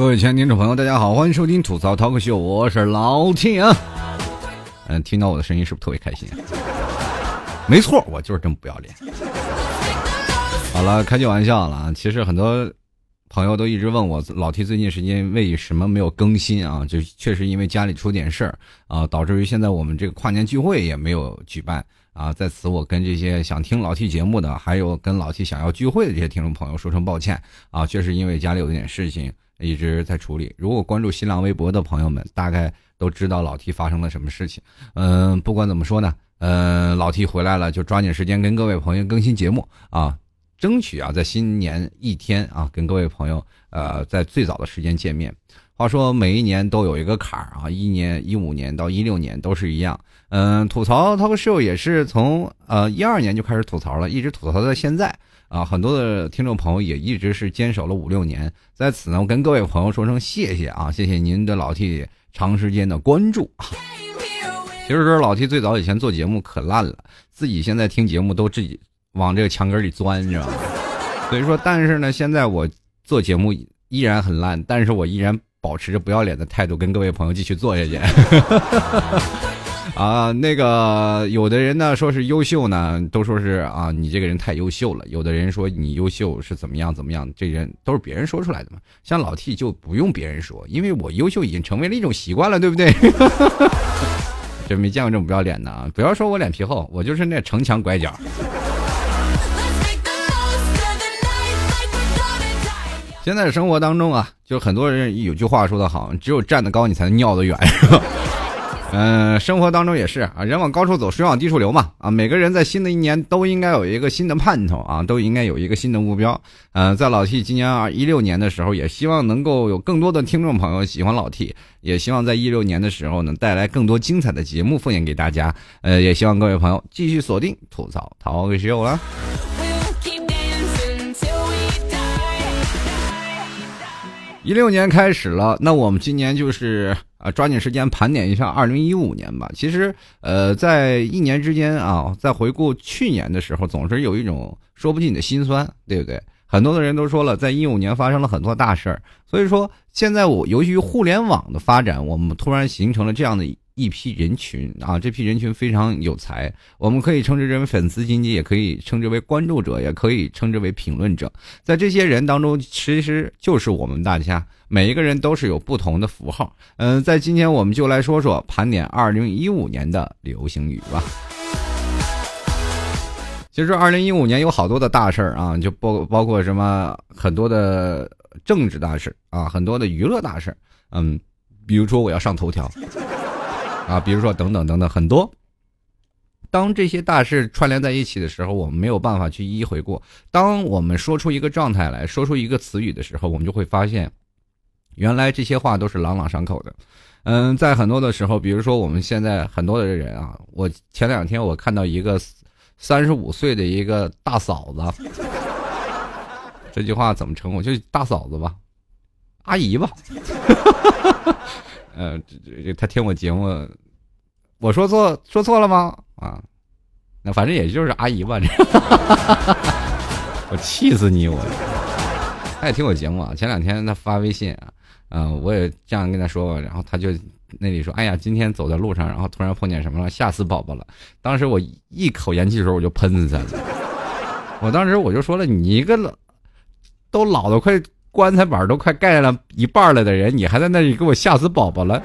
各位亲爱的听众朋友，大家好，欢迎收听吐槽 talk 秀，我是老 T 啊。嗯，听到我的声音是不是特别开心？没错，我就是这么不要脸。好了，开句玩笑了啊。其实很多朋友都一直问我，老 T 最近时间为什么没有更新啊？就确实因为家里出点事儿啊，导致于现在我们这个跨年聚会也没有举办啊。在此，我跟这些想听老 T 节目的，还有跟老 T 想要聚会的这些听众朋友说声抱歉啊。确实因为家里有点事情一直在处理。如果关注新浪微博的朋友们，大概都知道老 T 发生了什么事情。嗯，不管怎么说呢，嗯，老 T 回来了，就抓紧时间跟各位朋友更新节目啊。争取啊，在新年一天啊，跟各位朋友呃，在最早的时间见面。话说每一年都有一个坎儿啊，一年一五年到一六年都是一样。嗯，吐槽 talk show 也是从呃一二年就开始吐槽了，一直吐槽到现在啊。很多的听众朋友也一直是坚守了五六年。在此呢，我跟各位朋友说声谢谢啊，谢谢您的老 T 长时间的关注。其实说老 T 最早以前做节目可烂了，自己现在听节目都自己。往这个墙根里钻，你知道吗？所以说，但是呢，现在我做节目依然很烂，但是我依然保持着不要脸的态度，跟各位朋友继续做下去。啊，那个有的人呢说是优秀呢，都说是啊，你这个人太优秀了。有的人说你优秀是怎么样怎么样，这人都是别人说出来的嘛。像老 T 就不用别人说，因为我优秀已经成为了一种习惯了，对不对？真没见过这么不要脸的啊！不要说我脸皮厚，我就是那城墙拐角。现在生活当中啊，就很多人有句话说的好，只有站得高，你才能尿得远，是吧？嗯，生活当中也是啊，人往高处走，水往低处流嘛。啊，每个人在新的一年都应该有一个新的盼头啊，都应该有一个新的目标。嗯，在老 T 今年二一六年的时候，也希望能够有更多的听众朋友喜欢老 T，也希望在一六年的时候呢，带来更多精彩的节目奉献给大家。呃，也希望各位朋友继续锁定吐槽淘个秀了。一六年开始了，那我们今年就是啊，抓紧时间盘点一下二零一五年吧。其实，呃，在一年之间啊，在回顾去年的时候，总是有一种说不尽的心酸，对不对？很多的人都说了，在一五年发生了很多大事儿，所以说现在我由于互联网的发展，我们突然形成了这样的。一批人群啊，这批人群非常有才，我们可以称之为粉丝经济，也可以称之为关注者，也可以称之为评论者。在这些人当中，其实就是我们大家每一个人都是有不同的符号。嗯，在今天我们就来说说盘点二零一五年的流行语吧。其实二零一五年有好多的大事儿啊，就包包括什么很多的政治大事啊，很多的娱乐大事嗯，比如说我要上头条。啊，比如说等等等等很多，当这些大事串联在一起的时候，我们没有办法去一一回顾。当我们说出一个状态来说出一个词语的时候，我们就会发现，原来这些话都是朗朗上口的。嗯，在很多的时候，比如说我们现在很多的人啊，我前两天我看到一个三十五岁的一个大嫂子，这句话怎么称呼？就大嫂子吧，阿姨吧。呃，这这他听我节目，我说错说错了吗？啊，那反正也就是阿姨吧，这，我气死你！我，他也听我节目啊。前两天他发微信啊，嗯，我也这样跟他说过，然后他就那里说：“哎呀，今天走在路上，然后突然碰见什么了，吓死宝宝了。”当时我一口烟气水，我就喷死他了。我当时我就说了：“你一个老都老的快。”棺材板都快盖了一半了的人，你还在那里给我吓死宝宝了？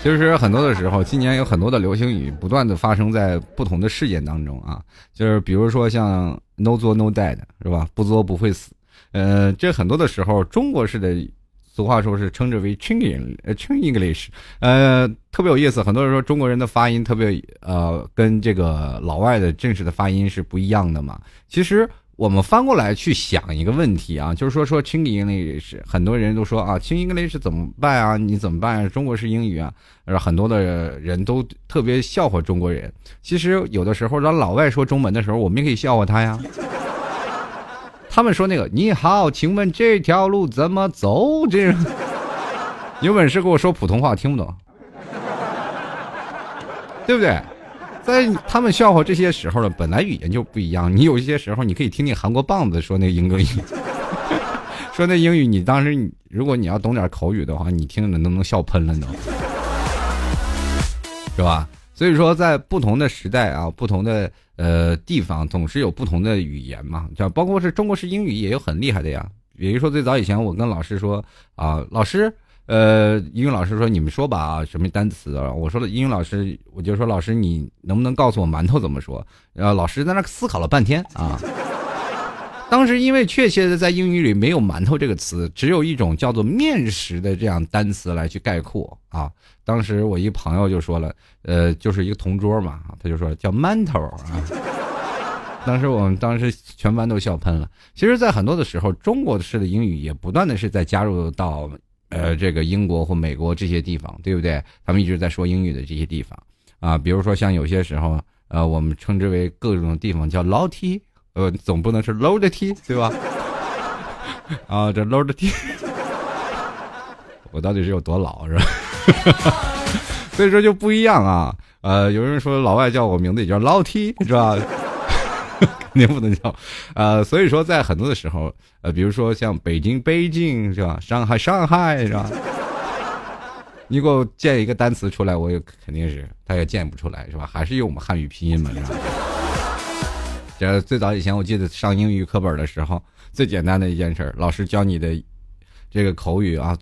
其实很多的时候，今年有很多的流行语不断的发生在不同的事件当中啊，就是比如说像 “no 作 no die” 的是吧？不作不会死。呃，这很多的时候，中国式的俗话说是称之为 “ching ching English”，呃，特别有意思。很多人说中国人的发音特别呃，跟这个老外的正式的发音是不一样的嘛？其实。我们翻过来去想一个问题啊，就是说说轻英语是很多人都说啊，轻英语是怎么办啊？你怎么办啊？中国式英语啊，很多的人都特别笑话中国人。其实有的时候让老外说中文的时候，我们也可以笑话他呀。他们说那个你好，请问这条路怎么走？这有本事跟我说普通话，听不懂，对不对？在他们笑话这些时候呢，本来语言就不一样。你有一些时候，你可以听听韩国棒子说那英格语，说那英语，你当时如果你要懂点口语的话，你听着都能笑喷了都，是吧？所以说，在不同的时代啊，不同的呃地方，总是有不同的语言嘛，就包括是中国式英语也有很厉害的呀。比如说最早以前，我跟老师说啊，老师。呃，英语老师说：“你们说吧啊，什么单词啊？”我说了，英语老师，我就说：“老师，你能不能告诉我馒头怎么说？”然后老师在那思考了半天啊。当时因为确切的在英语里没有“馒头”这个词，只有一种叫做面食的这样单词来去概括啊。当时我一朋友就说了，呃，就是一个同桌嘛，他就说叫馒头啊。当时我们当时全班都笑喷了。其实，在很多的时候，中国式的英语也不断的是在加入到。呃，这个英国或美国这些地方，对不对？他们一直在说英语的这些地方啊，比如说像有些时候，呃，我们称之为各种地方叫 low T，呃，总不能是 low 的 tea，对吧？啊，这 low 的 tea，我到底是有多老是吧？所以说就不一样啊。呃，有人说老外叫我名字也叫 low T，是吧？你不能叫，呃，所以说在很多的时候，呃，比如说像北京北京是吧，上海上海是吧？你给我建一个单词出来，我也肯定是他也建不出来是吧？还是用我们汉语拼音嘛是吧？这最早以前我记得上英语课本的时候，最简单的一件事，老师教你的这个口语啊，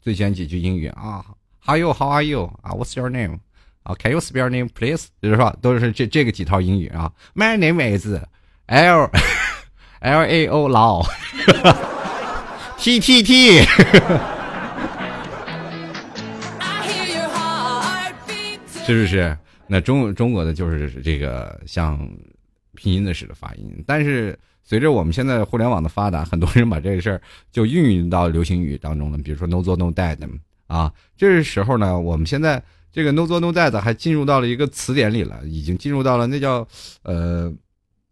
最先几句英语啊，How are you? How are you? 啊，What's your name? 啊，Can you spell name, please？就是说，都是这这个几套英语啊。My name is L L A O 老 T T T。是不是？那中中国的就是这个像拼音的式的发音。但是随着我们现在互联网的发达，很多人把这个事儿就运用到流行语当中了。比如说 No 做 No dead 啊，这时候呢，我们现在。这个 no 做 no die 还进入到了一个词典里了，已经进入到了那叫呃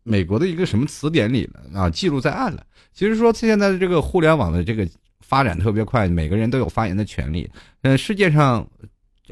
美国的一个什么词典里了啊，记录在案了。其实说现在的这个互联网的这个发展特别快，每个人都有发言的权利。嗯，世界上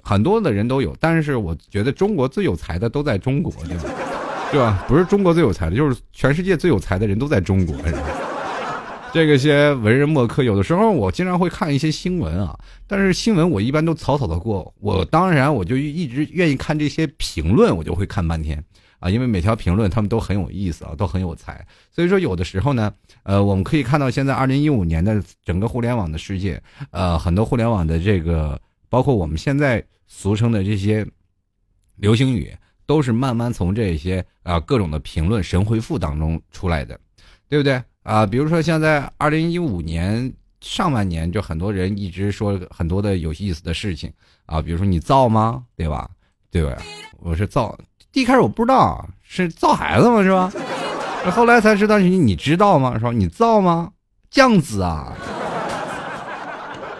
很多的人都有，但是我觉得中国最有才的都在中国，对吧？对吧？不是中国最有才的，就是全世界最有才的人都在中国。这个些文人墨客，有的时候我经常会看一些新闻啊，但是新闻我一般都草草的过。我当然我就一直愿意看这些评论，我就会看半天啊，因为每条评论他们都很有意思啊，都很有才。所以说有的时候呢，呃，我们可以看到现在二零一五年的整个互联网的世界，呃，很多互联网的这个，包括我们现在俗称的这些流行语，都是慢慢从这些啊各种的评论神回复当中出来的，对不对？啊，比如说像在二零一五年上半年，就很多人一直说很多的有意思的事情啊，比如说你造吗？对吧？对吧？我是造，一开始我不知道是造孩子吗？是吧？后来才知道你你知道吗？是吧？你造吗？酱子啊？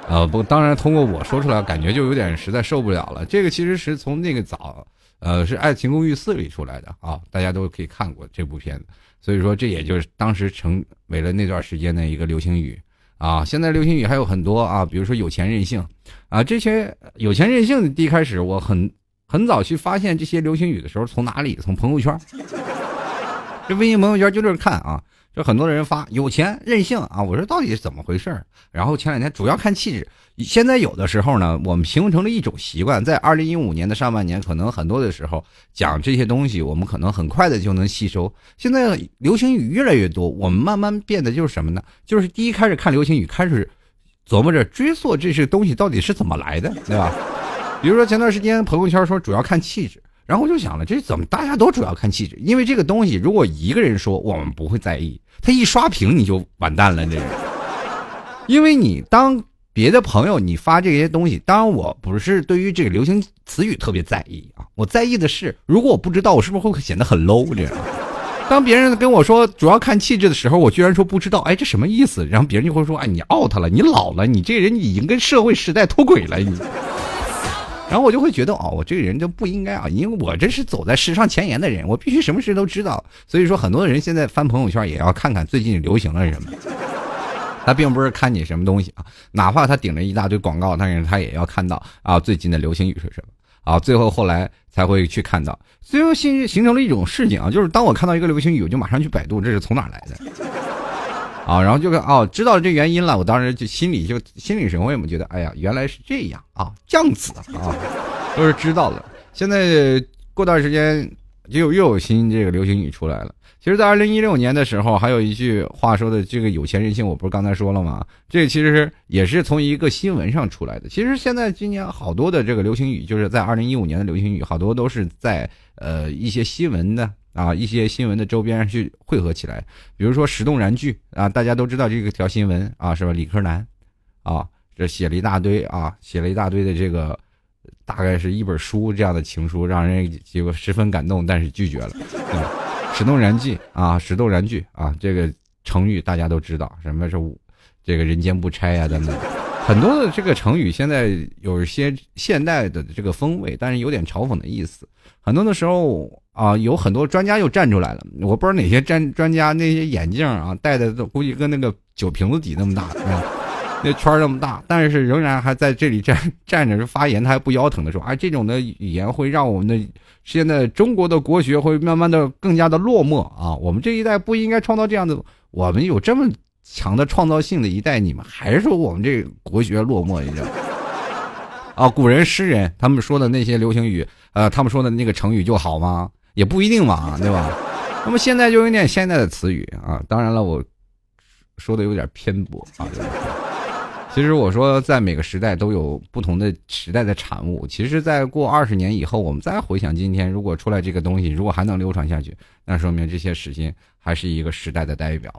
呃，不，当然通过我说出来，感觉就有点实在受不了了。这个其实是从那个早，呃，是《爱情公寓四》里出来的啊，大家都可以看过这部片子。所以说，这也就是当时成为了那段时间的一个流行语啊。现在流行语还有很多啊，比如说有钱任性啊，这些有钱任性。第一开始我很很早去发现这些流行语的时候，从哪里？从朋友圈，这微信朋友圈就这看啊。就很多人发有钱任性啊，我说到底是怎么回事然后前两天主要看气质，现在有的时候呢，我们形成了一种习惯，在二零一五年的上半年，可能很多的时候讲这些东西，我们可能很快的就能吸收。现在流行语越来越多，我们慢慢变得就是什么呢？就是第一开始看流行语，开始琢磨着追溯这些东西到底是怎么来的，对吧？比如说前段时间朋友圈说主要看气质。然后我就想了，这怎么大家都主要看气质？因为这个东西，如果一个人说，我们不会在意；他一刷屏，你就完蛋了。这人，因为你当别的朋友你发这些东西，当然我不是对于这个流行词语特别在意啊，我在意的是，如果我不知道，我是不是会显得很 low？这样，当别人跟我说主要看气质的时候，我居然说不知道，哎，这什么意思？然后别人就会说，哎，你 out 了，你老了，你这人已经跟社会时代脱轨了，你。然后我就会觉得哦，我这个人就不应该啊，因为我这是走在时尚前沿的人，我必须什么事都知道。所以说，很多人现在翻朋友圈也要看看最近流行了什么。他并不是看你什么东西啊，哪怕他顶着一大堆广告，但是他也要看到啊最近的流行语是什么啊。最后后来才会去看到，最后形形成了一种事情啊，就是当我看到一个流行语，我就马上去百度这是从哪来的啊，然后就哦，知道这原因了，我当时就心里就心领神会嘛，觉得哎呀，原来是这样啊，这样子啊，都是知道了。现在过段时间就又有新这个流行语出来了。其实，在二零一六年的时候，还有一句话说的，这个有钱任性，我不是刚才说了吗？这其实也是从一个新闻上出来的。其实现在今年好多的这个流行语，就是在二零一五年的流行语，好多都是在呃一些新闻的啊一些新闻的周边去汇合起来。比如说“石动燃具”啊，大家都知道这个条新闻啊，是吧？理科男啊，这写了一大堆啊，写了一大堆的这个，大概是一本书这样的情书，让人结果十分感动，但是拒绝了。石动燃具啊，石动燃具啊，这个成语大家都知道，什么是这个人间不拆呀等等，很多的这个成语现在有一些现代的这个风味，但是有点嘲讽的意思。很多的时候啊，有很多专家又站出来了，我不知道哪些专专家那些眼镜啊戴的都估计跟那个酒瓶子底那么大，那圈那么大，但是仍然还在这里站站着发言，他还不腰疼的说，啊，这种的语言会让我们的。现在中国的国学会慢慢的更加的落寞啊！我们这一代不应该创造这样的，我们有这么强的创造性的一代，你们还说我们这国学落寞，你知道？啊，古人诗人他们说的那些流行语，呃，他们说的那个成语就好吗？也不一定嘛，对吧？那么现在就有点现在的词语啊，当然了，我说的有点偏颇啊。其实我说，在每个时代都有不同的时代的产物。其实，在过二十年以后，我们再回想今天，如果出来这个东西，如果还能流传下去，那说明这些时间还是一个时代的代表。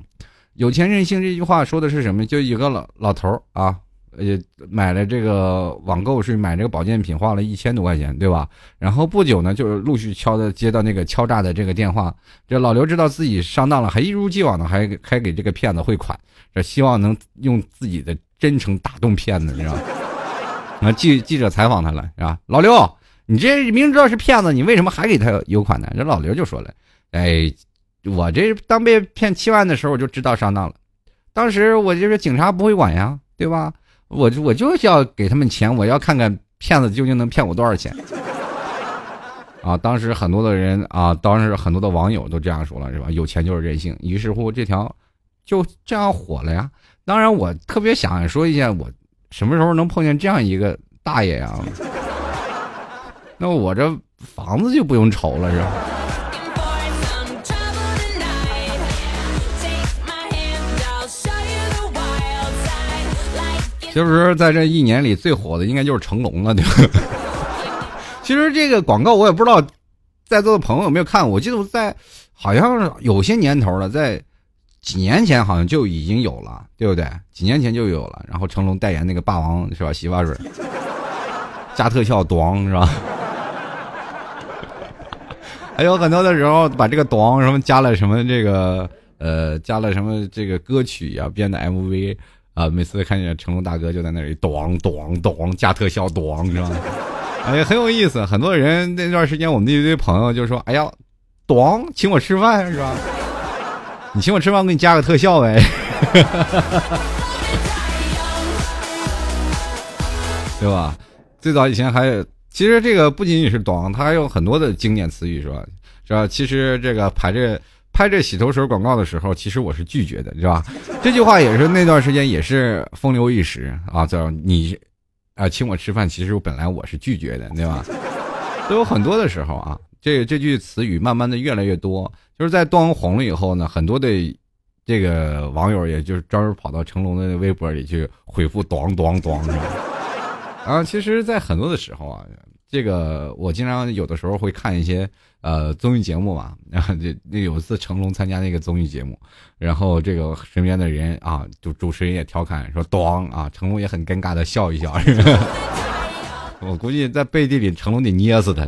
有钱任性这句话说的是什么？就一个老老头儿啊，呃，买了这个网购是买这个保健品，花了一千多块钱，对吧？然后不久呢，就是陆续敲的接到那个敲诈的这个电话。这老刘知道自己上当了，还一如既往的还还给这个骗子汇款，这希望能用自己的。真诚打动骗子，你知道吗？啊，记记者采访他了，是吧？老刘，你这明知道是骗子，你为什么还给他邮款呢？这老刘就说了：“哎，我这当被骗七万的时候，我就知道上当了。当时我就是警察不会管呀，对吧？我我就是要给他们钱，我要看看骗子究竟能骗我多少钱。啊，当时很多的人啊，当时很多的网友都这样说了，是吧？有钱就是任性。于是乎，这条就这样火了呀。”当然，我特别想说一下，我什么时候能碰见这样一个大爷呀？那我这房子就不用愁了，是吧？其实，在这一年里最火的应该就是成龙了，对吧？其实这个广告我也不知道，在座的朋友有没有看？我记得我在好像有些年头了，在。几年前好像就已经有了，对不对？几年前就有了。然后成龙代言那个霸王是吧？洗发水，加特效，咣是吧？还有很多的时候把这个咣什么加了什么这个呃加了什么这个歌曲呀编的 MV 啊，每次看见成龙大哥就在那里咣咣咣加特效，咣是吧？哎，很有意思。很多人那段时间我们那一堆朋友就说：“哎呀，咣，请我吃饭是吧？” 你请我吃饭，我给你加个特效呗，对吧？最早以前还，其实这个不仅仅是短，它还有很多的经典词语，是吧？是吧？其实这个拍这拍这洗头水广告的时候，其实我是拒绝的，是吧？这句话也是那段时间也是风流一时啊，叫你啊请我吃饭，其实本来我是拒绝的，对吧？都有很多的时候啊。这这句词语慢慢的越来越多，就是在端红了以后呢，很多的这个网友也就是专门跑到成龙的微博里去回复“ 咣咣咣”是吧？啊，其实，在很多的时候啊，这个我经常有的时候会看一些呃综艺节目嘛，然后就那有一次成龙参加那个综艺节目，然后这个身边的人啊，就主持人也调侃说“咣”啊，成龙也很尴尬的笑一笑，我估计在背地里成龙得捏死他。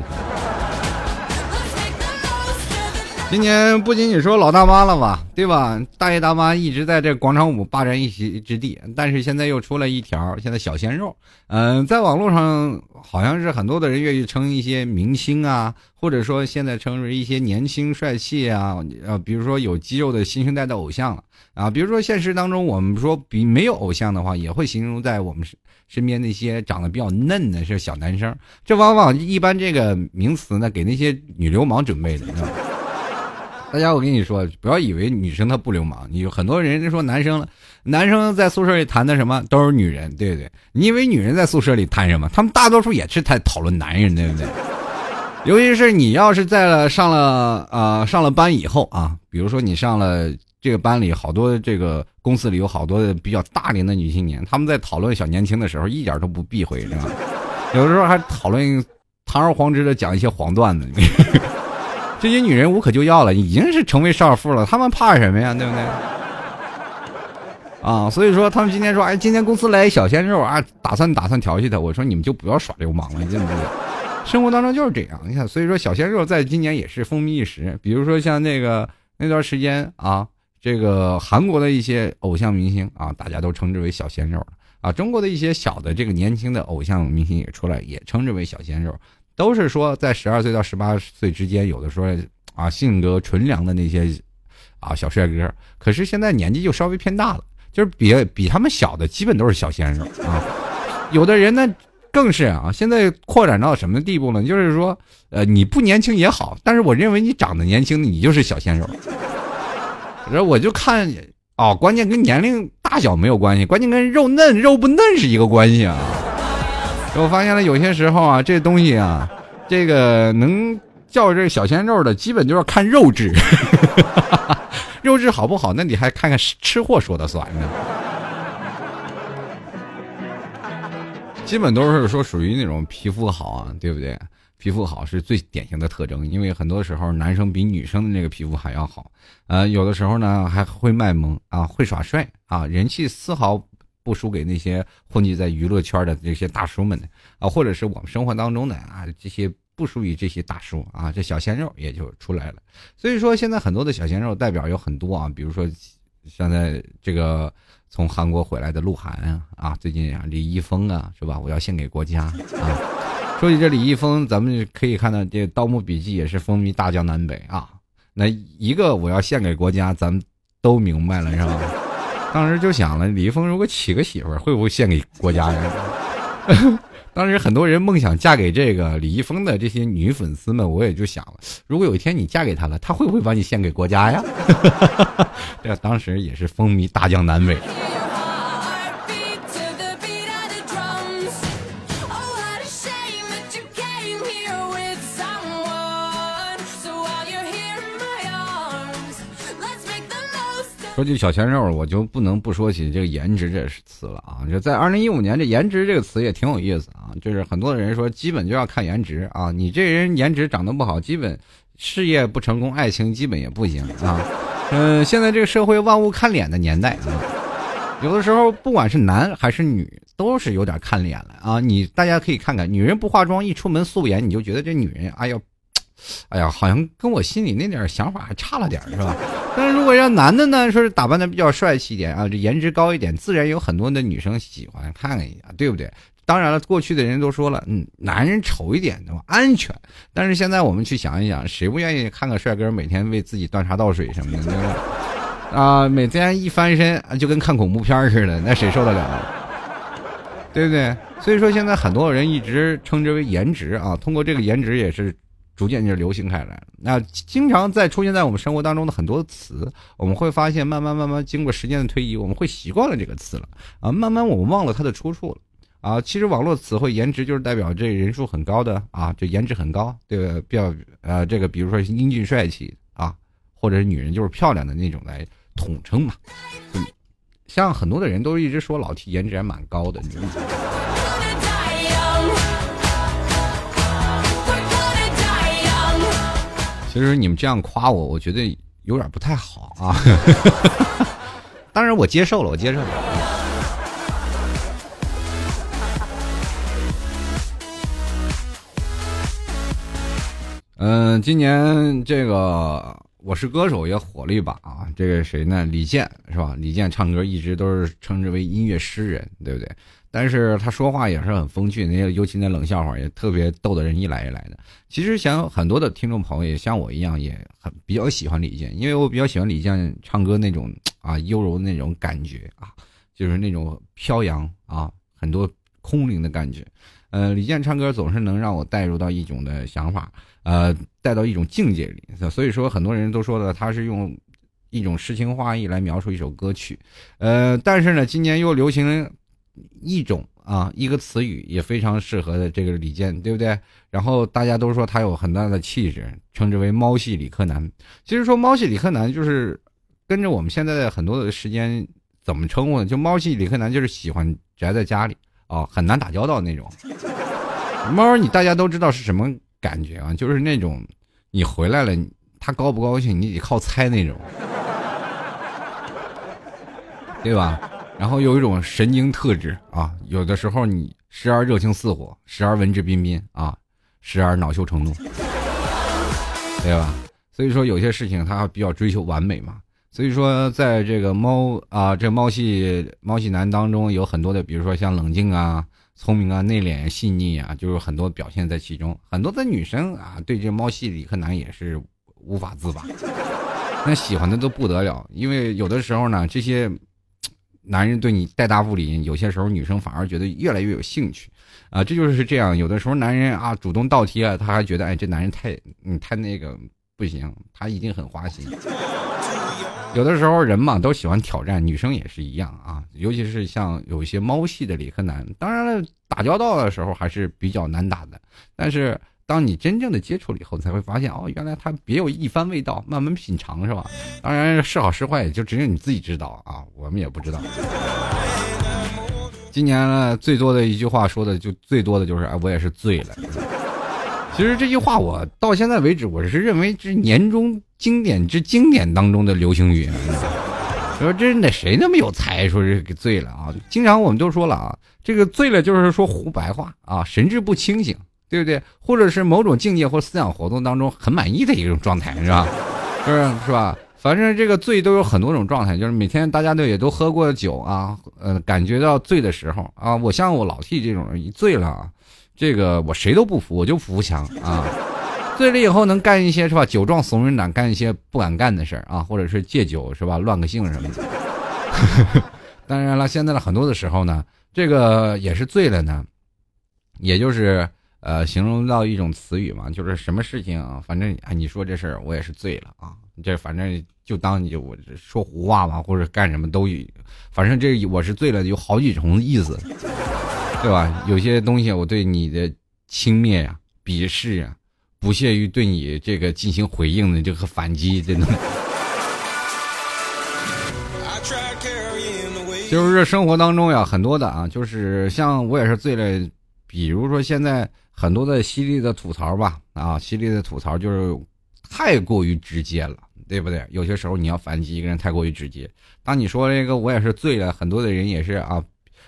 今年不仅仅说老大妈了吧，对吧？大爷大妈一直在这广场舞霸占一席之地，但是现在又出了一条，现在小鲜肉，嗯，在网络上好像是很多的人愿意称一些明星啊，或者说现在称为一些年轻帅气啊，呃，比如说有肌肉的新生代的偶像了啊，比如说现实当中我们说比没有偶像的话，也会形容在我们身身边那些长得比较嫩的是小男生，这往往一般这个名词呢给那些女流氓准备的，你知道吗？大家，我跟你说，不要以为女生她不流氓，你很多人就说男生了，男生在宿舍里谈的什么都是女人，对不对？你以为女人在宿舍里谈什么？他们大多数也是在讨论男人，对不对？尤其是你要是在了上了啊上了班以后啊，比如说你上了这个班里，好多这个公司里有好多比较大龄的女青年，他们在讨论小年轻的时候一点都不避讳，是吧？有的时候还讨论堂而皇之的讲一些黄段子。这些女人无可救药了，已经是成为少妇了，他们怕什么呀？对不对？啊，所以说他们今天说，哎，今天公司来小鲜肉啊，打算打算调戏他。我说你们就不要耍流氓了，对不对？生活当中就是这样。你看，所以说小鲜肉在今年也是风靡一时。比如说像那个那段时间啊，这个韩国的一些偶像明星啊，大家都称之为小鲜肉啊。中国的一些小的这个年轻的偶像明星也出来，也称之为小鲜肉。都是说在十二岁到十八岁之间，有的说啊性格纯良的那些啊小帅哥，可是现在年纪就稍微偏大了，就是比比他们小的基本都是小鲜肉啊。有的人呢更是啊，现在扩展到什么地步呢？就是说呃你不年轻也好，但是我认为你长得年轻，你就是小鲜肉。然后我就看哦，关键跟年龄大小没有关系，关键跟肉嫩肉不嫩是一个关系啊。我发现了，有些时候啊，这东西啊，这个能叫这小鲜肉的，基本就是看肉质，肉质好不好，那你还看看吃货说的算呢。基本都是说属于那种皮肤好啊，对不对？皮肤好是最典型的特征，因为很多时候男生比女生的那个皮肤还要好，呃，有的时候呢还会卖萌啊，会耍帅啊，人气丝毫。不输给那些混迹在娱乐圈的这些大叔们的啊，或者是我们生活当中的啊这些不属于这些大叔啊，这小鲜肉也就出来了。所以说，现在很多的小鲜肉代表有很多啊，比如说现在这个从韩国回来的鹿晗啊，啊，最近啊李易峰啊，是吧？我要献给国家啊。说起这李易峰，咱们可以看到这《盗墓笔记》也是风靡大江南北啊。那一个我要献给国家，咱们都明白了，是吧？当时就想了，李易峰如果娶个媳妇儿，会不会献给国家呀？当时很多人梦想嫁给这个李易峰的这些女粉丝们，我也就想了，如果有一天你嫁给他了，他会不会把你献给国家呀？这当时也是风靡大江南北。说句小鲜肉，我就不能不说起这个颜值这词了啊！就在二零一五年，这颜值这个词也挺有意思啊。就是很多人说，基本就要看颜值啊。你这人颜值长得不好，基本事业不成功，爱情基本也不行啊。嗯，现在这个社会万物看脸的年代啊，有的时候不管是男还是女，都是有点看脸了啊。你大家可以看看，女人不化妆一出门素颜，你就觉得这女人哎呀。哎呀，好像跟我心里那点想法还差了点，是吧？但是如果让男的呢，说是打扮的比较帅气一点啊，这颜值高一点，自然有很多的女生喜欢看一下，对不对？当然了，过去的人都说了，嗯，男人丑一点的话安全。但是现在我们去想一想，谁不愿意看个帅哥每天为自己端茶倒水什么的，对吧？啊，每天一翻身就跟看恐怖片似的，那谁受得了？对不对？所以说现在很多人一直称之为颜值啊，通过这个颜值也是。逐渐就流行开来。那经常在出现在我们生活当中的很多词，我们会发现，慢慢慢慢，经过时间的推移，我们会习惯了这个词了啊。慢慢我们忘了它的出处了啊。其实网络词汇颜值就是代表这人数很高的啊，就颜值很高，这个比较呃，这个比如说英俊帅气啊，或者是女人就是漂亮的那种来统称嘛。嗯，像很多的人都一直说老 T 颜值还蛮高的。其实你们这样夸我，我觉得有点不太好啊。当然我接受了，我接受了。嗯，今年这个我是歌手也火了一把啊。这个谁呢？李健是吧？李健唱歌一直都是称之为音乐诗人，对不对？但是他说话也是很风趣，那些尤其那冷笑话也特别逗得人一来一来的。其实像很多的听众朋友也像我一样，也很比较喜欢李健，因为我比较喜欢李健唱歌那种啊优柔的那种感觉啊，就是那种飘扬啊，很多空灵的感觉。呃，李健唱歌总是能让我带入到一种的想法，呃，带到一种境界里。所以说，很多人都说的他是用一种诗情画意来描述一首歌曲。呃，但是呢，今年又流行一种啊一个词语也非常适合的这个李健，对不对？然后大家都说他有很大的气质，称之为“猫系李克南”。其实说“猫系李克南”就是跟着我们现在的很多的时间。怎么称呼呢？就猫系李克南就是喜欢宅在家里啊，很难打交道那种。猫你大家都知道是什么感觉啊？就是那种你回来了，它高不高兴你得靠猜那种，对吧？然后有一种神经特质啊，有的时候你时而热情似火，时而文质彬彬啊，时而恼羞成怒，对吧？所以说有些事情他比较追求完美嘛。所以说，在这个猫啊，这猫系猫系男当中，有很多的，比如说像冷静啊、聪明啊、内敛、细腻啊，就是很多表现在其中。很多的女生啊，对这猫系理科男也是无法自拔，那喜欢的都不得了。因为有的时候呢，这些男人对你带大不理，有些时候女生反而觉得越来越有兴趣啊。这就是这样，有的时候男人啊主动倒贴，他还觉得哎，这男人太嗯太那个不行，他一定很花心。有的时候人嘛都喜欢挑战，女生也是一样啊。尤其是像有一些猫系的理科男，当然了，打交道的时候还是比较难打的。但是当你真正的接触了以后，你才会发现哦，原来它别有一番味道，慢慢品尝是吧？当然是好是坏，也就只有你自己知道啊，我们也不知道。今年呢，最多的一句话说的就最多的就是哎，我也是醉了。其实这句话我到现在为止，我是认为是年终经典之经典当中的流行语。说这那谁那么有才，说是给醉了啊？经常我们都说了啊，这个醉了就是说胡白话啊，神志不清醒，对不对？或者是某种境界或思想活动当中很满意的一种状态，是吧？是是吧？反正这个醉都有很多种状态，就是每天大家都也都喝过酒啊，呃，感觉到醉的时候啊，我像我老 T 这种人一醉了。这个我谁都不服，我就服强啊！醉了以后能干一些是吧？酒壮怂人胆，干一些不敢干的事儿啊，或者是借酒是吧？乱个性什么的。当然了，现在的很多的时候呢，这个也是醉了呢，也就是呃，形容到一种词语嘛，就是什么事情啊，反正啊，你说这事儿我也是醉了啊，这反正就当你我说胡话嘛，或者干什么都，反正这我是醉了，有好几重意思。对吧？有些东西我对你的轻蔑呀、鄙视啊，不屑于对你这个进行回应的这个反击，真的。就是生活当中呀，很多的啊，就是像我也是醉了。比如说现在很多的犀利的吐槽吧，啊，犀利的吐槽就是太过于直接了，对不对？有些时候你要反击一个人太过于直接。当你说这个我也是醉了，很多的人也是啊。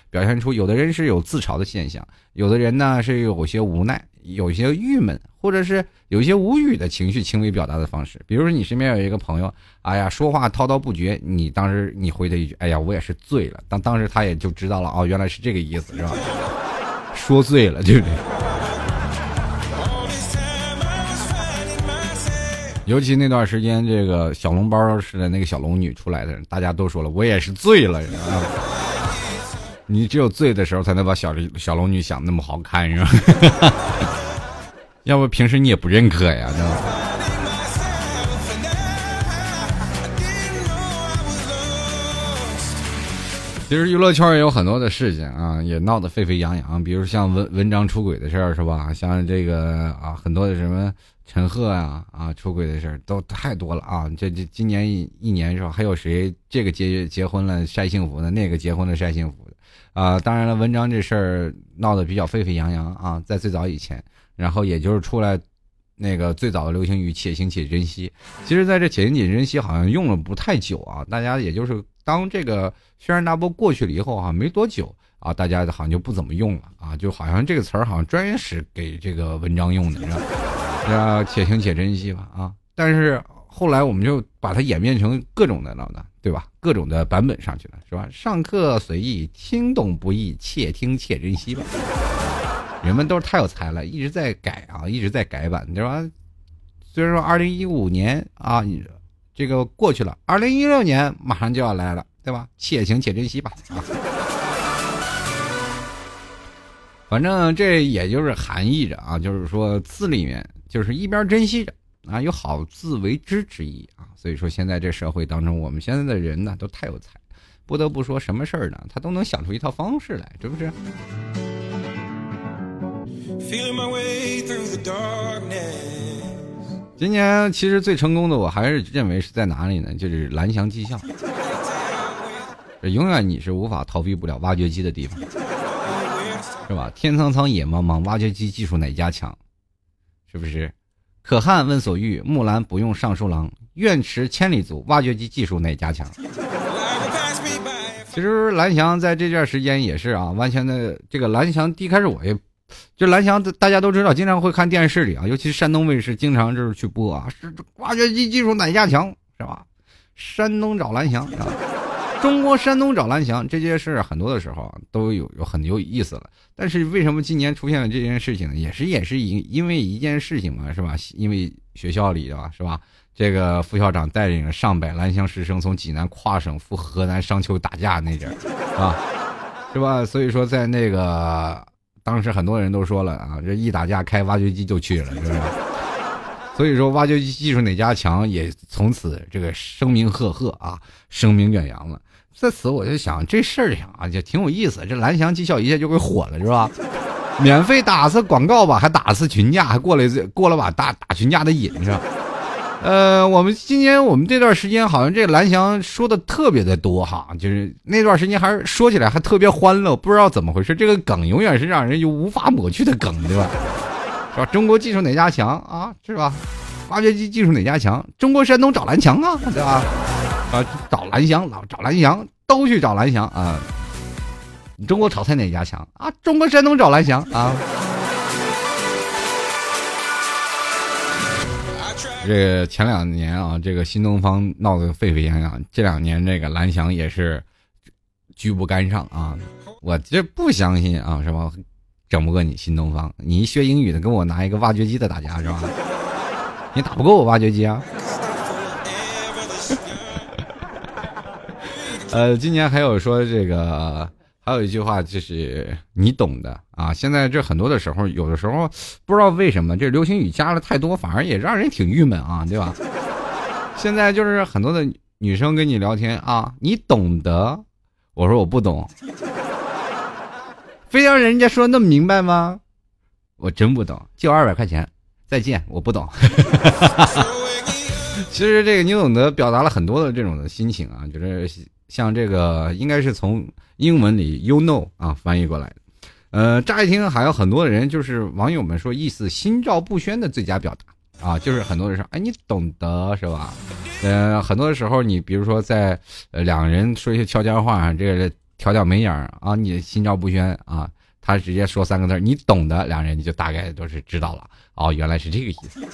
表现出有的人是有自嘲的现象，有的人呢是有些无奈，有些郁闷，或者是有些无语的情绪轻微表达的方式。比如说你身边有一个朋友，哎呀说话滔滔不绝，你当时你回他一句，哎呀我也是醉了。当当时他也就知道了，哦原来是这个意思，是吧？说醉了，对不对？尤其那段时间，这个小笼包似的那个小龙女出来的，大家都说了，我也是醉了，啊。你只有醉的时候才能把小小龙女想那么好看，是吧？要不平时你也不认可呀，知道其实娱乐圈也有很多的事情啊，也闹得沸沸扬扬。比如像文文章出轨的事儿，是吧？像这个啊，很多的什么陈赫呀啊出轨的事儿都太多了啊。这这今年一一年是吧？还有谁这个结结婚了晒幸福的，那个结婚了晒幸福的？啊，当然了，文章这事儿闹得比较沸沸扬扬啊，在最早以前，然后也就是出来，那个最早的流行语“且行且珍惜”。其实，在这“且行且珍惜”好像用了不太久啊，大家也就是当这个轩然大波过去了以后啊，没多久啊，大家好像就不怎么用了啊，就好像这个词儿好像专是给这个文章用的，是吧？要且行且珍惜吧啊，但是。后来我们就把它演变成各种的了呢，对吧？各种的版本上去了，是吧？上课随意，听懂不易，且听且珍惜吧。人们都是太有才了，一直在改啊，一直在改版，对吧？虽然说二零一五年啊，这个过去了，二零一六年马上就要来了，对吧？且行且珍惜吧啊。反正这也就是含义着啊，就是说字里面就是一边珍惜着啊，有好自为之之意啊。所以说现在这社会当中，我们现在的人呢都太有才，不得不说什么事儿呢，他都能想出一套方式来，是不是？今年其实最成功的，我还是认为是在哪里呢？就是蓝翔技校，永远你是无法逃避不了挖掘机的地方，是吧？天苍苍，野茫茫，挖掘机技术哪家强？是不是？可汗问所欲，木兰不用尚书郎，愿驰千里足，挖掘机技术哪家强？其实蓝翔在这段时间也是啊，完全的这个蓝翔一开始我也。就蓝翔，大家都知道，经常会看电视里啊，尤其是山东卫视，经常就是去播啊，是挖掘机技术哪家强，是吧？山东找蓝翔，啊，中国山东找蓝翔，这件事很多的时候都有有很有意思了。但是为什么今年出现了这件事情呢？也是也是因因为一件事情嘛，是吧？因为学校里的是吧？这个副校长带领上百蓝翔师生从济南跨省赴河南商丘打架那阵儿，啊，是吧？所以说在那个。当时很多人都说了啊，这一打架开挖掘机就去了，是不是？所以说挖掘机技术哪家强，也从此这个声名赫赫啊，声名远扬了。在此我就想这事儿啊，就挺有意思。这蓝翔技校一下就给火了，是吧？免费打次广告吧，还打次群架，还过来过了把打打群架的瘾，是吧？呃，我们今年我们这段时间好像这蓝翔说的特别的多哈，就是那段时间还是说起来还特别欢乐，不知道怎么回事，这个梗永远是让人就无法抹去的梗，对吧？是吧？中国技术哪家强啊？是吧？挖掘机技术哪家强？中国山东找蓝翔啊，对吧？啊，找蓝翔，老找蓝翔，都去找蓝翔啊。中国炒菜哪家强啊？中国山东找蓝翔啊。这个前两年啊，这个新东方闹得沸沸扬扬。这两年这个蓝翔也是居不干上啊。我这不相信啊，是吧？整不过你新东方，你一学英语的，跟我拿一个挖掘机的打架是吧？你打不过我挖掘机啊。呃，今年还有说这个。还有一句话就是你懂的啊！现在这很多的时候，有的时候不知道为什么这流行语加了太多，反而也让人挺郁闷啊，对吧？现在就是很多的女生跟你聊天啊，你懂得，我说我不懂，非要人家说那么明白吗？我真不懂，就二百块钱，再见，我不懂。其实这个你懂得表达了很多的这种的心情啊，就是像这个应该是从。英文里 you know 啊翻译过来的，呃，乍一听还有很多人就是网友们说意思心照不宣的最佳表达啊，就是很多人说哎你懂得是吧？呃，很多时候你比如说在呃两个人说一些悄悄话，这个挑挑眉眼啊，你心照不宣啊，他直接说三个字你懂得，两人你就大概都是知道了哦，原来是这个意思。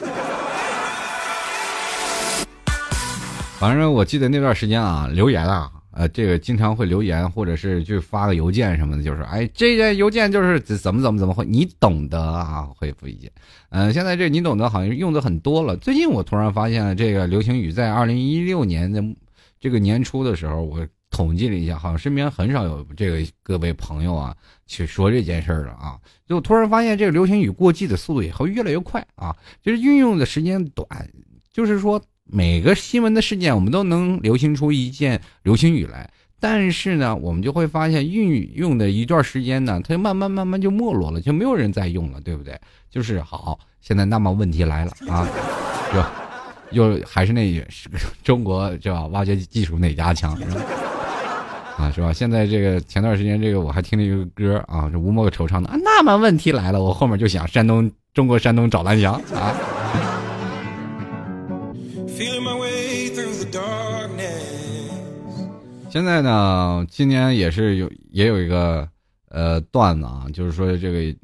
反正我记得那段时间啊，留言啊。呃，这个经常会留言，或者是去发个邮件什么的，就是哎，这件邮件就是怎么怎么怎么会，你懂得啊，回复一件。嗯，现在这你懂得好像用的很多了。最近我突然发现了这个流行语，在二零一六年的这个年初的时候，我统计了一下，好像身边很少有这个各位朋友啊去说这件事儿了啊。就突然发现这个流行语过季的速度也会越来越快啊，就是运用的时间短，就是说。每个新闻的事件，我们都能流行出一件流行语来，但是呢，我们就会发现运用的一段时间呢，它就慢慢慢慢就没落了，就没有人再用了，对不对？就是好，现在那么问题来了啊，就又还是那句，中国是吧？挖掘机技术哪家强？啊，是吧？现在这个前段时间这个我还听了一个歌啊，这吴莫愁唱的啊，那么问题来了，我后面就想山东中国山东找蓝翔啊。现在呢，今年也是有也有一个呃段子啊，就是说这个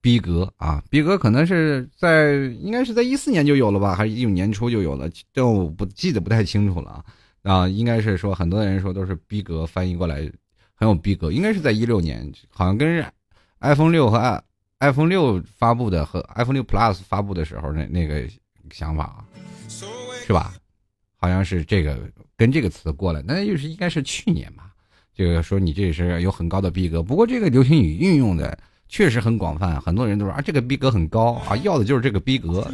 逼格啊，逼格可能是在应该是在一四年就有了吧，还是一五年初就有了，这我不记得不太清楚了啊。啊，应该是说很多人说都是逼格翻译过来很有逼格，应该是在一六年，好像跟 iPhone 六和 iPhone 六发布的和 iPhone 六 Plus 发布的时候那那个想法啊是吧？好像是这个。跟这个词过来，那就是应该是去年吧。这个说你这是有很高的逼格，不过这个流行语运用的确实很广泛，很多人都说啊，这个逼格很高啊，要的就是这个逼格。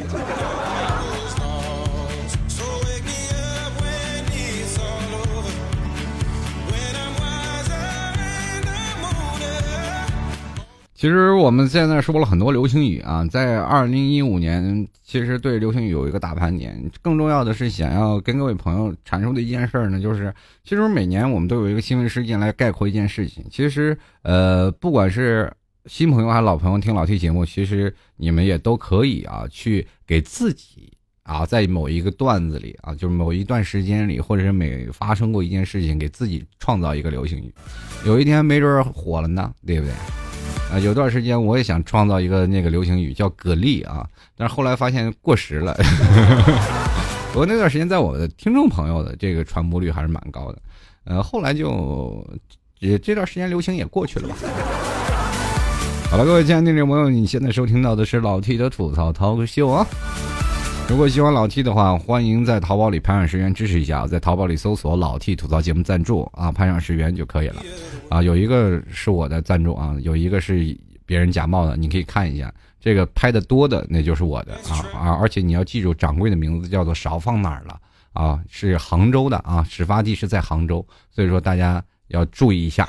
其实我们现在说了很多流行语啊，在二零一五年，其实对流行语有一个大盘点。更重要的是，想要跟各位朋友阐述的一件事儿呢，就是其实每年我们都有一个新闻事件来概括一件事情。其实，呃，不管是新朋友还是老朋友听老 T 节目，其实你们也都可以啊，去给自己啊，在某一个段子里啊，就是某一段时间里，或者是每发生过一件事情，给自己创造一个流行语，有一天没准火了呢，对不对？啊，有段时间我也想创造一个那个流行语叫“蛤蜊”啊，但是后来发现过时了。不过那段时间在我的听众朋友的这个传播率还是蛮高的，呃，后来就也这段时间流行也过去了吧。好了，各位亲爱的听众朋友，你现在收听到的是老 T 的吐槽 talk 秀啊。如果喜欢老 T 的话，欢迎在淘宝里拍上十元支持一下，在淘宝里搜索“老 T 吐槽节目赞助”啊，拍上十元就可以了。啊，有一个是我的赞助啊，有一个是别人假冒的，你可以看一下。这个拍的多的那就是我的啊啊！而且你要记住，掌柜的名字叫做少放哪儿了啊？是杭州的啊，始发地是在杭州，所以说大家要注意一下。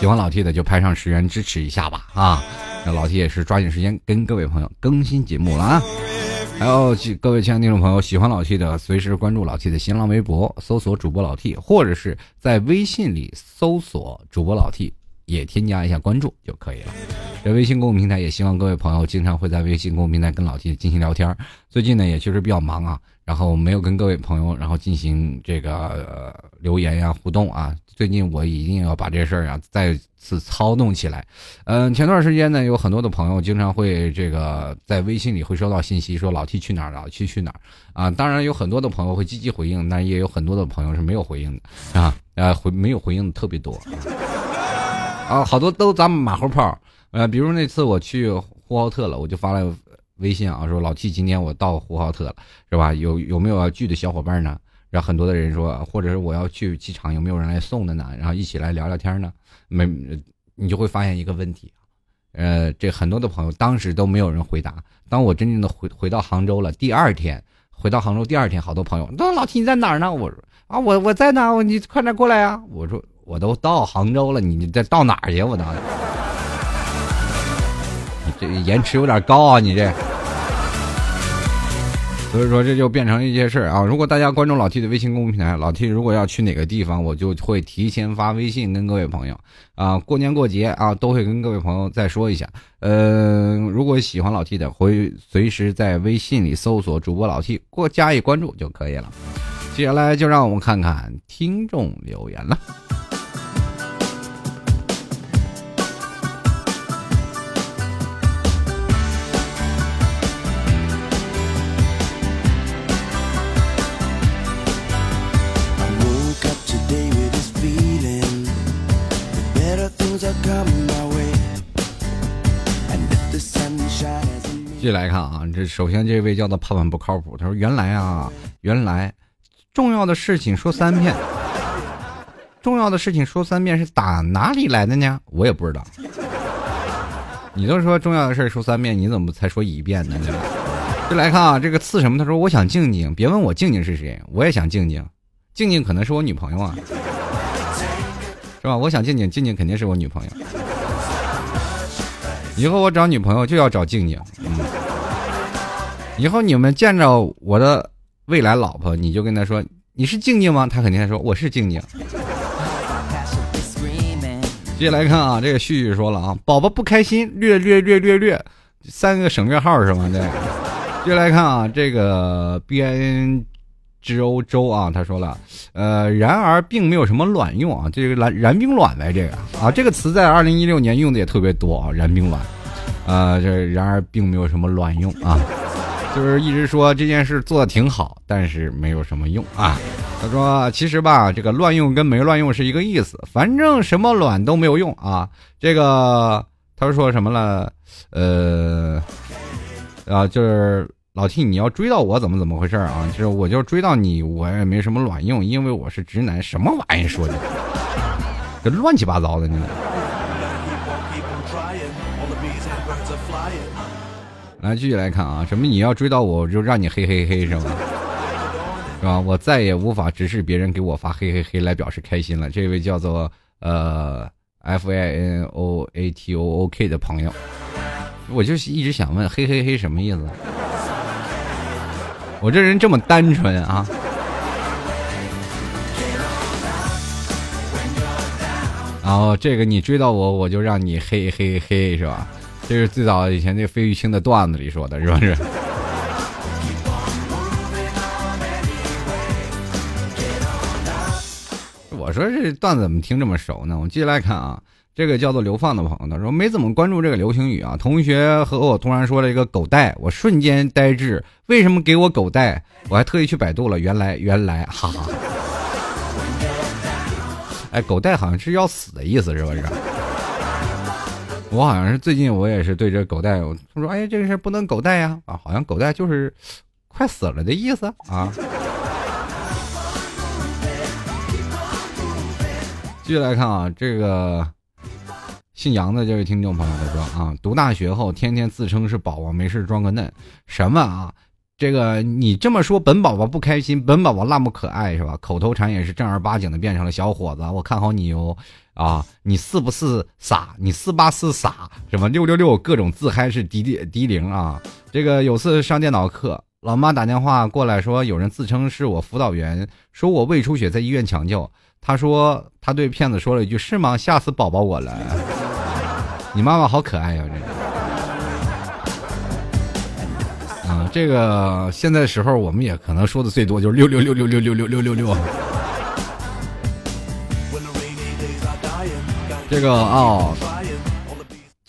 喜欢老 T 的就拍上十元支持一下吧啊！那老 T 也是抓紧时间跟各位朋友更新节目了啊！还有各位亲爱的听众朋友，喜欢老 T 的，随时关注老 T 的新浪微博，搜索主播老 T，或者是在微信里搜索主播老 T，也添加一下关注就可以了。这微信公众平台也希望各位朋友经常会在微信公众平台跟老 T 进行聊天。最近呢也确实比较忙啊，然后没有跟各位朋友然后进行这个留言呀互动啊。最近我一定要把这事儿啊再次操弄起来。嗯，前段时间呢，有很多的朋友经常会这个在微信里会收到信息，说老 T 去哪儿，老 T 去哪儿啊。当然有很多的朋友会积极回应，但也有很多的朋友是没有回应的啊，呃回没有回应的特别多啊，好多都咱们马后炮。呃，比如那次我去呼和浩特了，我就发了微信啊，说老 T 今天我到呼和浩特了，是吧？有有没有要聚的小伙伴呢？然后很多的人说，或者是我要去机场，有没有人来送的呢？然后一起来聊聊天呢？没，你就会发现一个问题，呃，这很多的朋友当时都没有人回答。当我真正的回回到杭州了，第二天回到杭州，第二天好多朋友，那老提你在哪儿呢？我说啊，我我在哪？你快点过来呀！我说我都到杭州了，你你在到哪儿去？我操！你这延迟有点高啊，你这。所以说这就变成一件事儿啊！如果大家关注老 T 的微信公众平台，老 T 如果要去哪个地方，我就会提前发微信跟各位朋友啊，过年过节啊，都会跟各位朋友再说一下。嗯，如果喜欢老 T 的，会随时在微信里搜索主播老 T，过加以关注就可以了。接下来就让我们看看听众留言了。继续来看啊，这首先这位叫做盼盼不靠谱，他说原来啊，原来重要的事情说三遍，重要的事情说三遍是打哪里来的呢？我也不知道。你都说重要的事说三遍，你怎么才说一遍呢？就来看啊，这个刺什么？他说我想静静，别问我静静是谁，我也想静静，静静可能是我女朋友啊，是吧？我想静静，静静肯定是我女朋友。以后我找女朋友就要找静静。嗯，以后你们见着我的未来老婆，你就跟她说你是静静吗？她肯定说我是静静。接下来看啊，这个旭旭说了啊，宝宝不开心，略略略略略，三个省略号是吗？对。接下来看啊，这个 B I N。知欧洲啊，他说了，呃，然而并没有什么卵用啊，这个燃燃冰卵呗，这个啊，这个词在二零一六年用的也特别多啊，燃冰卵，啊，这然而并没有什么卵用啊，就是一直说这件事做的挺好，但是没有什么用啊。他说，其实吧，这个乱用跟没乱用是一个意思，反正什么卵都没有用啊。这个他说什么了？呃，啊，就是。老 T，你要追到我怎么怎么回事啊？就是我就追到你，我也没什么卵用，因为我是直男。什么玩意说的？这乱七八糟的呢？来继续来看啊，什么你要追到我，就让你嘿嘿嘿是吗？是吧？我再也无法直视别人给我发嘿嘿嘿来表示开心了。这位叫做呃 F I N O A T O O K 的朋友，我就一直想问嘿嘿嘿什么意思？我这人这么单纯啊！然后这个你追到我，我就让你嘿嘿嘿，是吧？这是最早以前那费玉清的段子里说的，是不是？我说这段子怎么听这么熟呢？我接下来看啊，这个叫做流放的朋友他说没怎么关注这个流行语啊。同学和我突然说了一个狗带，我瞬间呆滞。为什么给我狗带？我还特意去百度了，原来 原来，哈哈。哎，狗带好像是要死的意思，是不是？我好像是最近我也是对这狗带，他说哎，这个事不能狗带呀啊，好像狗带就是快死了的意思啊。继续来看啊，这个姓杨的这位听众朋友他说啊，读大学后天天自称是宝宝，没事装个嫩，什么啊？这个你这么说，本宝宝不开心，本宝宝那么可爱是吧？口头禅也是正儿八经的变成了小伙子，我看好你哟啊！你是不是傻？你四八是傻？什么六六六各种自嗨是低低低龄啊！这个有次上电脑课，老妈打电话过来说，有人自称是我辅导员，说我胃出血在医院抢救。他说他对骗子说了一句：“是吗？吓死宝宝我了！” 你妈妈好可爱呀，这个。啊，这个现在时候我们也可能说的最多就是六六六六六六六六六六。这个哦。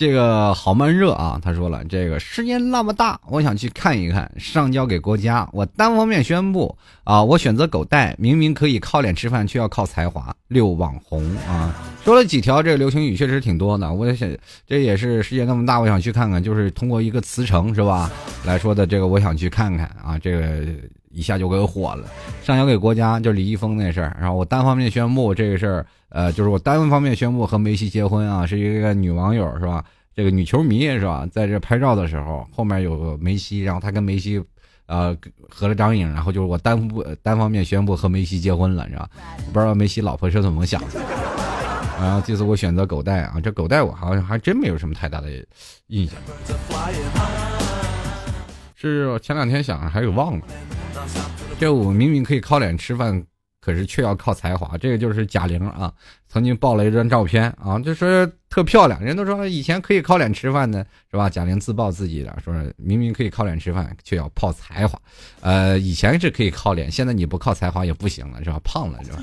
这个好闷热啊！他说了，这个世界那么大，我想去看一看，上交给国家。我单方面宣布啊，我选择狗带，明明可以靠脸吃饭，却要靠才华六网红啊！说了几条这个流行语，确实挺多的。我想，这也是世界那么大，我想去看看，就是通过一个辞呈是吧来说的。这个我想去看看啊，这个一下就给火了。上交给国家，就李易峰那事儿，然后我单方面宣布这个事儿。呃，就是我单方面宣布和梅西结婚啊，是一个女网友是吧？这个女球迷是吧？在这拍照的时候，后面有个梅西，然后他跟梅西，呃，合了张影，然后就是我单不单方面宣布和梅西结婚了，是吧？不知道梅西老婆是怎么想的。然后这次我选择狗带啊，这狗带我好像还真没有什么太大的印象。是前两天想还给忘了，这我明明可以靠脸吃饭。可是却要靠才华，这个就是贾玲啊，曾经爆了一张照片啊，就说特漂亮，人都说以前可以靠脸吃饭的是吧？贾玲自曝自己的，说明明可以靠脸吃饭，却要靠才华，呃，以前是可以靠脸，现在你不靠才华也不行了，是吧？胖了是吧？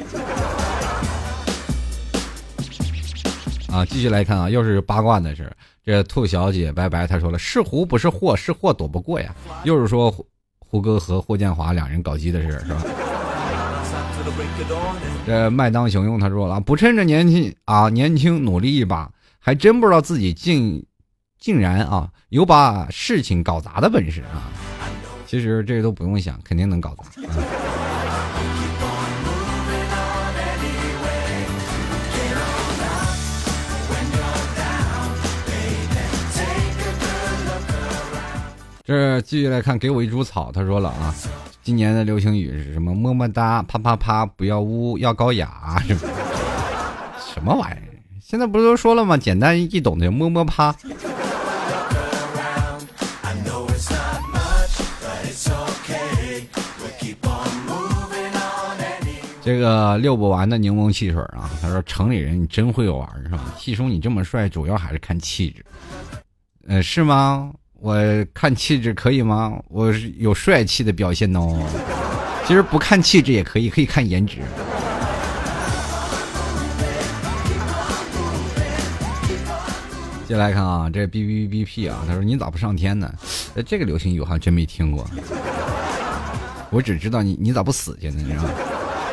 啊，继续来看啊，又是八卦的事，这兔小姐拜拜，她说了是狐不是祸，是祸躲不过呀，又是说胡胡歌和霍建华两人搞基的事是吧？这麦当雄用他说了，不趁着年轻啊，年轻努力一把，还真不知道自己竟竟然啊有把事情搞砸的本事啊！其实这都不用想，肯定能搞砸。这继续来看，给我一株草，他说了啊。今年的流行语是什么？么么哒，啪啪啪，不要污，要高雅，什么玩意儿？现在不是都说了吗？简单易懂的么么啪。这个遛不完的柠檬汽水啊！他说：“城里人你真会玩是吧？细叔你这么帅，主要还是看气质。呃，是吗？”我看气质可以吗？我是有帅气的表现哦。其实不看气质也可以，可以看颜值。接来看啊，这 B B B P 啊，他说你咋不上天呢？这个流行语我还真没听过。我只知道你你咋不死去呢？你知道吗？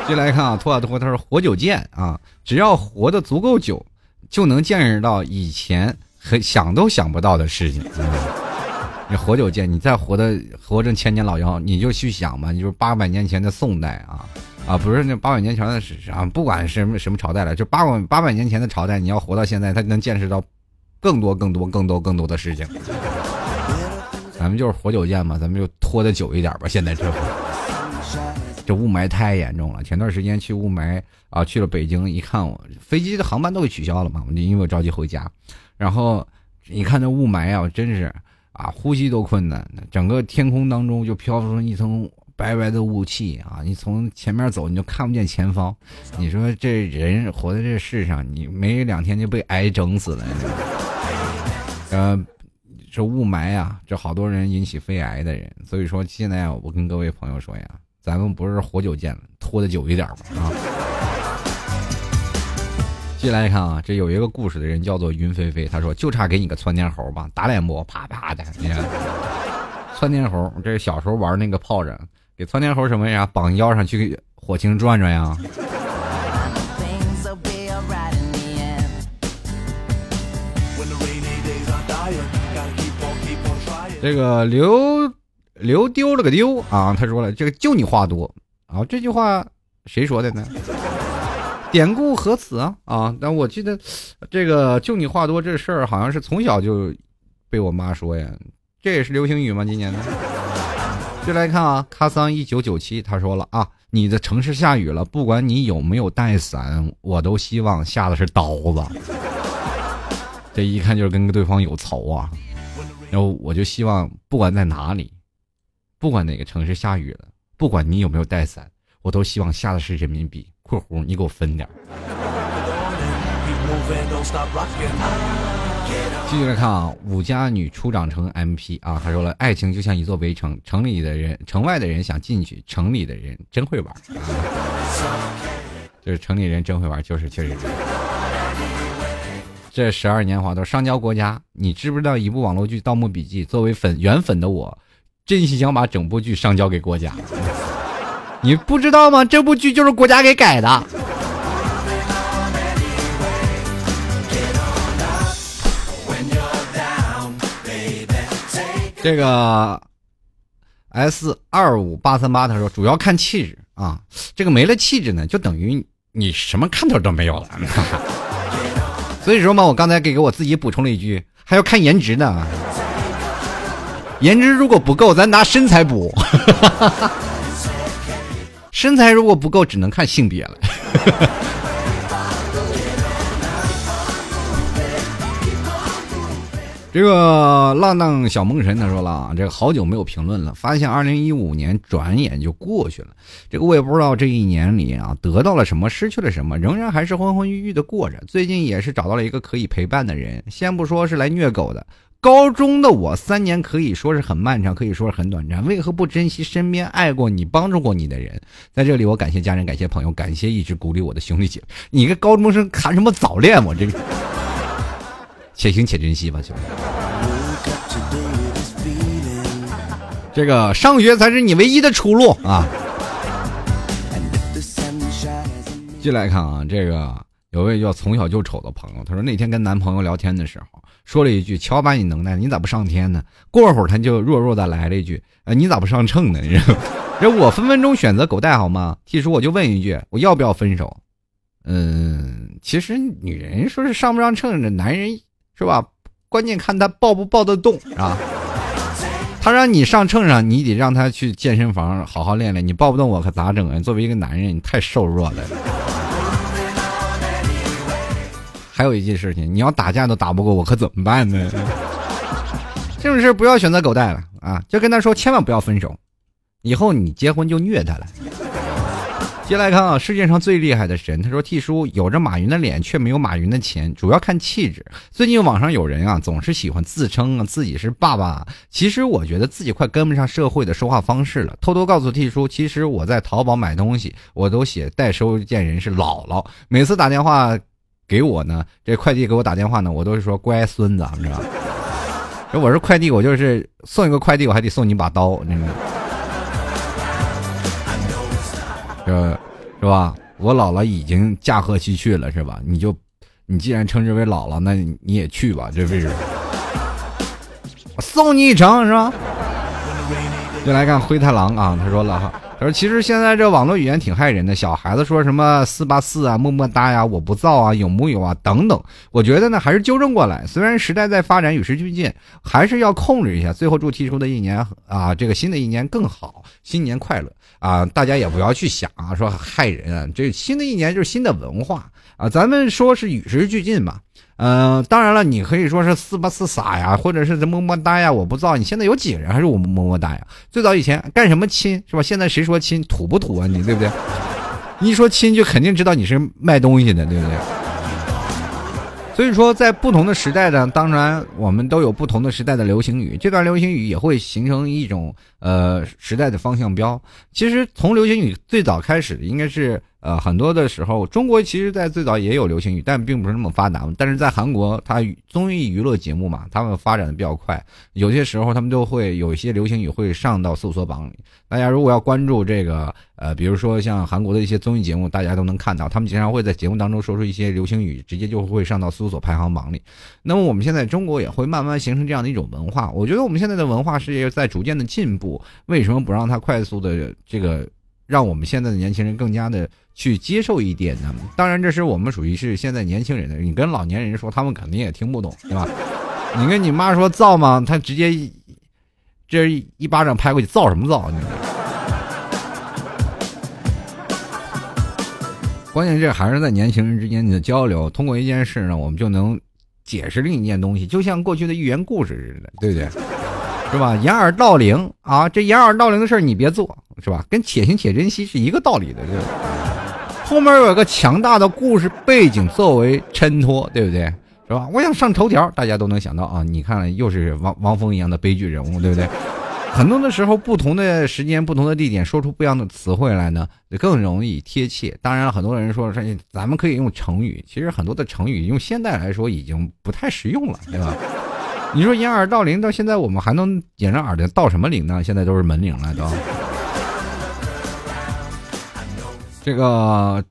接来看啊，托啊托，他说活久见啊，只要活得足够久，就能见识到以前很想都想不到的事情。你活久见，你再活的活成千年老妖，你就去想吧。你就是八百年前的宋代啊，啊，不是那八百年前的史啊，不管是什么什么朝代了，就八百八百年前的朝代，你要活到现在，他能见识到更多更多更多更多的事情。咱们就是活久见嘛，咱们就拖的久一点吧。现在这这雾霾太严重了。前段时间去雾霾啊，去了北京，一看我飞机的航班都给取消了嘛，我就因为我着急回家。然后你看那雾霾啊，真是啊，呼吸都困难。整个天空当中就飘出一层白白的雾气啊，你从前面走你就看不见前方。你说这人活在这世上，你没两天就被癌整死了。呃。这雾霾呀，这好多人引起肺癌的人，所以说现在我跟各位朋友说呀，咱们不是活久见了，拖的久一点吧啊。接下来看啊，这有一个故事的人叫做云飞飞，他说就差给你个窜天猴吧，打脸不？啪啪的，你看，窜天猴，这是小时候玩那个炮仗，给窜天猴什么呀？绑腰上去给火星转转呀。这个刘刘丢了个丢啊！他说了，这个就你话多啊！这句话谁说的呢？典故何此啊？啊！但我记得这个就你话多这事儿，好像是从小就被我妈说呀。这也是流行语吗？今年的？就来看啊，卡桑一九九七他说了啊，你的城市下雨了，不管你有没有带伞，我都希望下的是刀子。这一看就是跟对方有仇啊。然后我就希望，不管在哪里，不管哪个城市下雨了，不管你有没有带伞，我都希望下的是人民币（括弧你给我分点）。继续来看啊，五家女初长成 MP 啊，他说了，爱情就像一座围城，城里的人、城外的人想进去，城里的人真会玩，就是城里人真会玩，就是确实。这十二年华都上交国家，你知不知道一部网络剧《盗墓笔记》？作为粉原粉的我，真心想把整部剧上交给国家。你不知道吗？这部剧就是国家给改的。这个 S 二五八三八他说，主要看气质啊，这个没了气质呢，就等于你什么看头都没有了。所以说嘛，我刚才给给我自己补充了一句，还要看颜值呢。颜值如果不够，咱拿身材补。身材如果不够，只能看性别了。这个浪荡小梦神他说了啊，这个好久没有评论了，发现二零一五年转眼就过去了。这个我也不知道这一年里啊得到了什么，失去了什么，仍然还是昏昏欲欲的过着。最近也是找到了一个可以陪伴的人，先不说是来虐狗的，高中的我三年可以说是很漫长，可以说是很短暂。为何不珍惜身边爱过你、帮助过你的人？在这里，我感谢家人，感谢朋友，感谢一直鼓励我的兄弟姐。你个高中生谈什么早恋？我这个。且行且珍惜吧，兄弟。这个上学才是你唯一的出路啊！进来看啊，这个有位叫从小就丑的朋友，他说那天跟男朋友聊天的时候，说了一句：“瞧把你能耐，你咋不上天呢？”过会儿他就弱弱的来了一句：“呃，你咋不上秤呢？” 这我分分钟选择狗带好吗？T 叔我就问一句：我要不要分手？嗯，其实女人说是上不上秤，这男人。是吧？关键看他抱不抱得动，啊？他让你上秤上，你得让他去健身房好好练练。你抱不动我可咋整啊？作为一个男人，你太瘦弱了。还有一件事情，你要打架都打不过我，可怎么办呢？这种事不要选择狗带了啊！就跟他说，千万不要分手，以后你结婚就虐他了。接来看啊，世界上最厉害的神，他说：“T 叔有着马云的脸，却没有马云的钱，主要看气质。”最近网上有人啊，总是喜欢自称啊自己是爸爸，其实我觉得自己快跟不上社会的说话方式了。偷偷告诉 T 叔，其实我在淘宝买东西，我都写代收件人是姥姥。每次打电话给我呢，这快递给我打电话呢，我都是说乖孙子，你知道吧？我是快递，我就是送一个快递，我还得送你把刀，你知道吗？是是吧？我姥姥已经驾鹤西去了，是吧？你就，你既然称之为姥姥，那你也去吧，这位置。送你一程，是吧？就来看灰太狼啊，他说了哈，他说：“其实现在这网络语言挺害人的，小孩子说什么四八四啊、么么哒呀、我不造啊、有木有啊等等，我觉得呢还是纠正过来。虽然时代在发展，与时俱进，还是要控制一下。最后祝提出的一年啊，这个新的一年更好，新年快乐啊！大家也不要去想啊，说害人啊。这新的一年就是新的文化啊，咱们说是与时俱进嘛。”嗯，当然了，你可以说是四八四傻呀，或者是这么么哒呀，我不知道。你现在有几个人还是我么么哒呀？最早以前干什么亲是吧？现在谁说亲土不土啊？你对不对？一说亲就肯定知道你是卖东西的，对不对？所以说，在不同的时代呢，当然我们都有不同的时代的流行语，这段流行语也会形成一种呃时代的方向标。其实从流行语最早开始，应该是。呃，很多的时候，中国其实，在最早也有流行语，但并不是那么发达。但是在韩国，它综艺娱乐节目嘛，他们发展的比较快，有些时候他们都会有一些流行语会上到搜索榜里。大家如果要关注这个，呃，比如说像韩国的一些综艺节目，大家都能看到，他们经常会在节目当中说出一些流行语，直接就会上到搜索排行榜里。那么我们现在中国也会慢慢形成这样的一种文化。我觉得我们现在的文化是在逐渐的进步，为什么不让它快速的这个？让我们现在的年轻人更加的去接受一点呢。当然，这是我们属于是现在年轻人的。你跟老年人说，他们肯定也听不懂，对吧？你跟你妈说造吗？他直接这一巴掌拍过去，造什么造？你关键这还是在年轻人之间的交流。通过一件事呢，我们就能解释另一件东西，就像过去的寓言故事似的，对不对？是吧？掩耳盗铃啊，这掩耳盗铃的事儿你别做，是吧？跟且行且珍惜是一个道理的，这后面有个强大的故事背景作为衬托，对不对？是吧？我想上头条，大家都能想到啊！你看，又是王王峰一样的悲剧人物，对不对？很多的时候，不同的时间、不同的地点，说出不一样的词汇来呢，更容易贴切。当然，很多人说说咱们可以用成语，其实很多的成语用现代来说已经不太实用了，对吧？你说掩耳盗铃，到现在我们还能掩着耳朵盗什么铃呢？现在都是门铃了，都。这个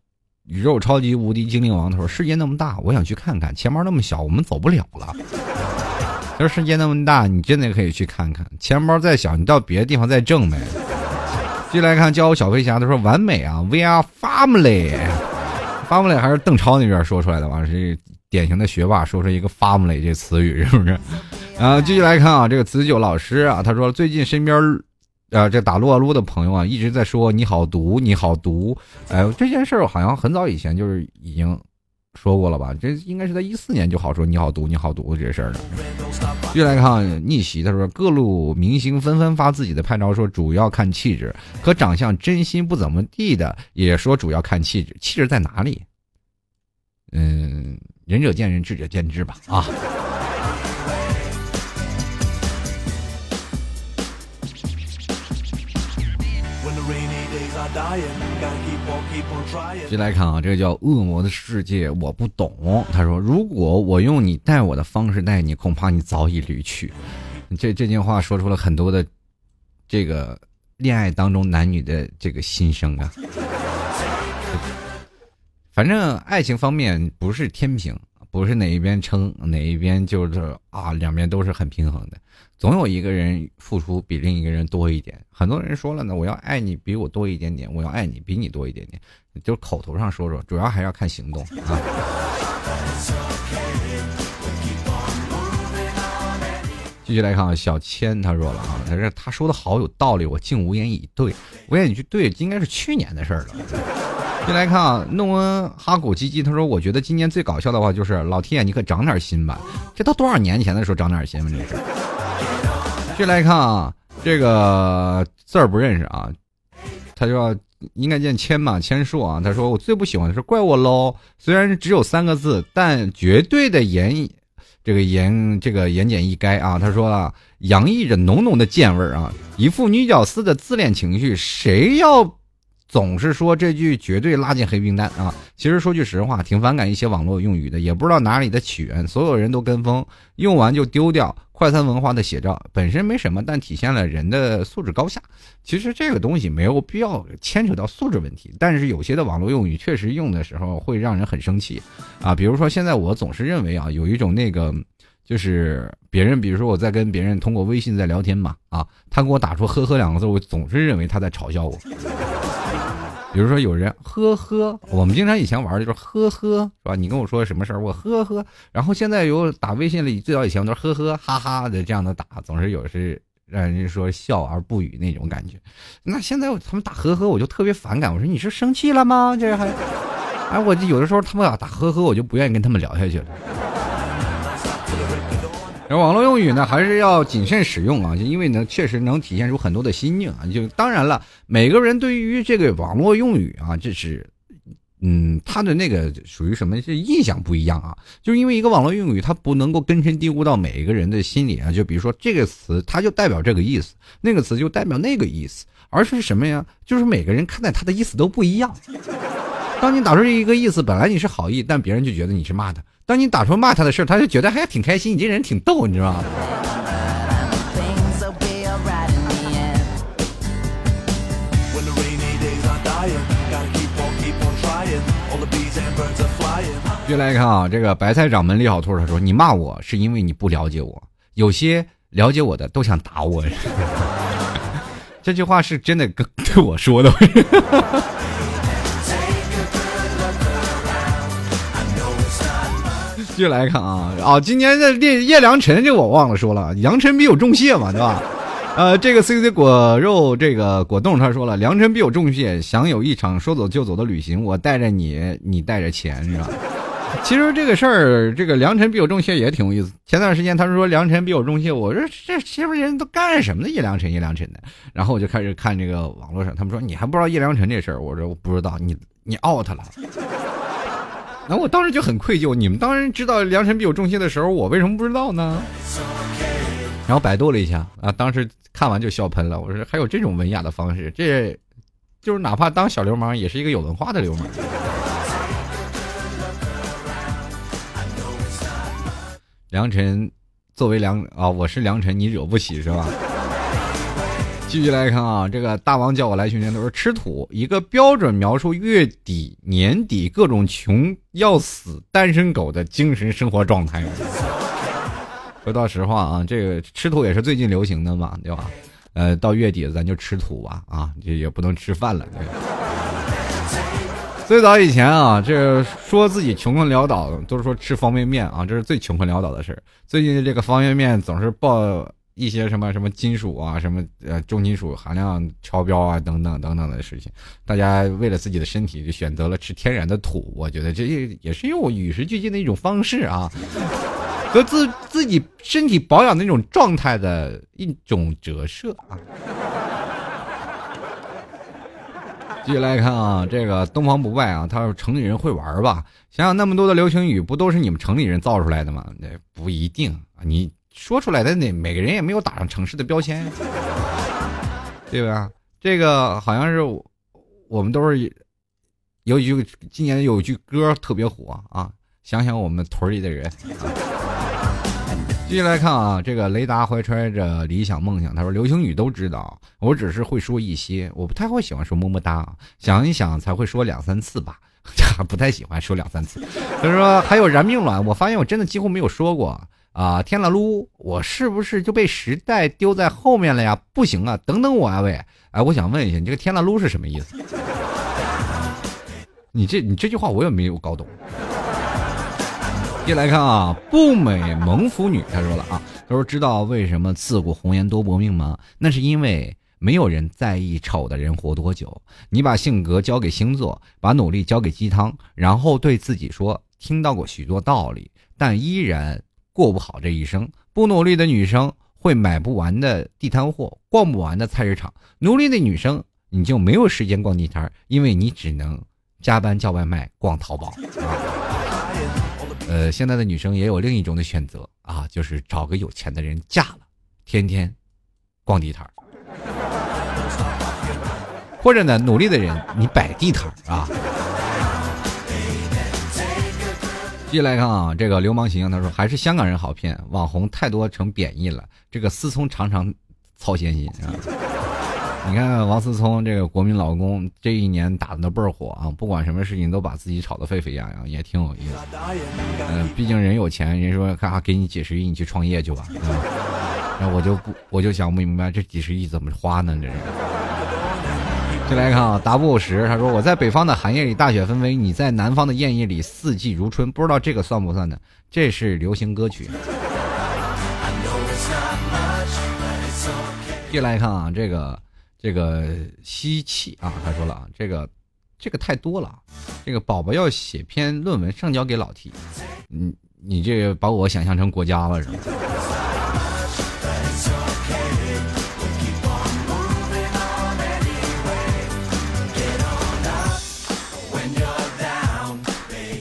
宇宙超级无敌精灵王他说：“世界那么大，我想去看看；钱包那么小，我们走不了了。”他说：“世界那么大，你真的可以去看看；钱包再小，你到别的地方再挣呗。”继续来看教我小飞侠，他说：“完美啊，We are family，family 还是邓超那边说出来的吧？是。”典型的学霸说出一个 “family” 这词语是不是？啊，继续来看啊，这个子九老师啊，他说最近身边啊这打撸啊撸的朋友啊一直在说你好毒你好毒，哎，这件事儿好像很早以前就是已经说过了吧？这应该是在一四年就好说你好毒你好毒这事儿了。继续来看逆袭，他说各路明星纷纷发自己的拍照，说主要看气质，可长相真心不怎么地的也说主要看气质，气质在哪里？嗯。仁者见仁，智者见智吧。啊，继续来看啊，这个叫《恶魔的世界》，我不懂。他说：“如果我用你待我的方式待你，恐怕你早已离去。”这这句话说出了很多的这个恋爱当中男女的这个心声啊。反正爱情方面不是天平，不是哪一边撑哪一边就是啊，两边都是很平衡的，总有一个人付出比另一个人多一点。很多人说了呢，我要爱你比我多一点点，我要爱你比你多一点点，就口头上说说，主要还要看行动啊。继续来看啊，小千他说了啊，他说他说的好有道理，我竟无言以对。无言以对，应该是去年的事儿了。进来看啊，诺恩哈古基基他说：“我觉得今年最搞笑的话就是老天爷，你可长点心吧！这都多少年前的时候长点心吧？这是。”进来看啊，这个字儿不认识啊，他说应该念千嘛，千树啊。他说我最不喜欢的是怪我喽，虽然只有三个字，但绝对的严，这个严这个言简意赅啊。他说了，洋溢着浓浓的贱味儿啊，一副女屌丝的自恋情绪，谁要？总是说这句绝对拉进黑名单啊！其实说句实话，挺反感一些网络用语的，也不知道哪里的起源，所有人都跟风，用完就丢掉，快餐文化的写照，本身没什么，但体现了人的素质高下。其实这个东西没有必要牵扯到素质问题，但是有些的网络用语确实用的时候会让人很生气啊！比如说现在我总是认为啊，有一种那个。就是别人，比如说我在跟别人通过微信在聊天嘛，啊，他给我打出“呵呵”两个字，我总是认为他在嘲笑我。比如说有人呵呵，我们经常以前玩的就是呵呵，是吧？你跟我说什么事儿，我呵呵。然后现在有打微信里，最早以前都是呵呵哈哈的这样的打，总是有是让人家说笑而不语那种感觉。那现在他们打呵呵，我就特别反感。我说你是生气了吗？这还，哎，我就有的时候他们要打呵呵，我就不愿意跟他们聊下去了。然后网络用语呢，还是要谨慎使用啊，因为呢，确实能体现出很多的心境啊。就当然了，每个人对于这个网络用语啊，这是，嗯，他的那个属于什么？是印象不一样啊。就是因为一个网络用语，它不能够根深蒂固到每一个人的心里啊。就比如说这个词，它就代表这个意思；那个词就代表那个意思，而是什么呀？就是每个人看待它的意思都不一样。当你打出一个意思，本来你是好意，但别人就觉得你是骂他。当你打出骂他的事他就觉得还挺开心，你这人挺逗，你知道吗？接来看啊，这个白菜掌门李好兔他说：“你骂我是因为你不了解我，有些了解我的都想打我。”这句话是真的跟 对我说的。继续来看啊啊！今年的叶叶良辰，这我忘了说了，良辰必有重谢嘛，对吧？呃，这个 C C 果肉这个果冻他说了，良辰必有重谢，想有一场说走就走的旅行，我带着你，你带着钱，是吧？其实这个事儿，这个良辰必有重谢也挺有意思。前段时间他说良辰必有重谢，我说这媳妇人都干什么呢？叶良辰，叶良辰的。然后我就开始看这个网络上，他们说你还不知道叶良辰这事儿，我说我不知道，你你 out 了。那我当时就很愧疚，你们当然知道良辰必有重谢的时候，我为什么不知道呢？然后百度了一下啊，当时看完就笑喷了。我说还有这种文雅的方式，这就是哪怕当小流氓也是一个有文化的流氓。良辰作为良啊，我是良辰，你惹不起是吧？继续来看啊，这个大王叫我来训练都是吃土，一个标准描述月底年底各种穷要死单身狗的精神生活状态。说到实话啊，这个吃土也是最近流行的嘛，对吧？呃，到月底咱就吃土吧，啊，这也不能吃饭了。最早以前啊，这说自己穷困潦倒，都是说吃方便面啊，这是最穷困潦倒的事最近这个方便面总是爆。一些什么什么金属啊，什么呃重金属含量超标啊，等等等等的事情，大家为了自己的身体就选择了吃天然的土，我觉得这也是用与时俱进的一种方式啊，和自自己身体保养的那种状态的一种折射啊。继续来看啊，这个东方不败啊，他说城里人会玩吧？想想那么多的流行语，不都是你们城里人造出来的吗？那不一定啊，你。说出来的那每个人也没有打上城市的标签，对吧？这个好像是我们都是有一句今年有一句歌特别火啊，想想我们屯里的人。继续来看啊，这个雷达怀揣着理想梦想，他说流星雨都知道，我只是会说一些，我不太会喜欢说么么哒，想一想才会说两三次吧，不太喜欢说两三次。他说还有燃命卵，我发现我真的几乎没有说过。啊，天了噜！我是不是就被时代丢在后面了呀？不行啊，等等我啊，喂！哎，我想问一下，你这个天了噜是什么意思？你这你这句话我也没有搞懂。接来看啊，不美萌腐女，他说了啊，他说知道为什么自古红颜多薄命吗？那是因为没有人在意丑的人活多久。你把性格交给星座，把努力交给鸡汤，然后对自己说，听到过许多道理，但依然。过不好这一生，不努力的女生会买不完的地摊货，逛不完的菜市场；努力的女生，你就没有时间逛地摊，因为你只能加班叫外卖、逛淘宝。呃，现在的女生也有另一种的选择啊，就是找个有钱的人嫁了，天天逛地摊或者呢，努力的人你摆地摊啊。继续来看啊，这个流氓形象，他说还是香港人好骗，网红太多成贬义了。这个思聪常常操闲心啊。你看王思聪这个国民老公，这一年打的倍儿火啊，不管什么事情都把自己炒得沸沸扬扬，也挺有意思。嗯，毕竟人有钱，人说干啥给你几十亿，你去创业去吧。然后我就不，我就想不明白这几十亿怎么花呢？这是。就来看啊，达布什他说我在北方的寒夜里大雪纷飞，你在南方的艳夜里四季如春，不知道这个算不算呢？这是流行歌曲。接来看啊，这个这个吸气啊，他说了啊，这个这个太多了，这个宝宝要写篇论文上交给老 T，你你这把我想象成国家了是吗？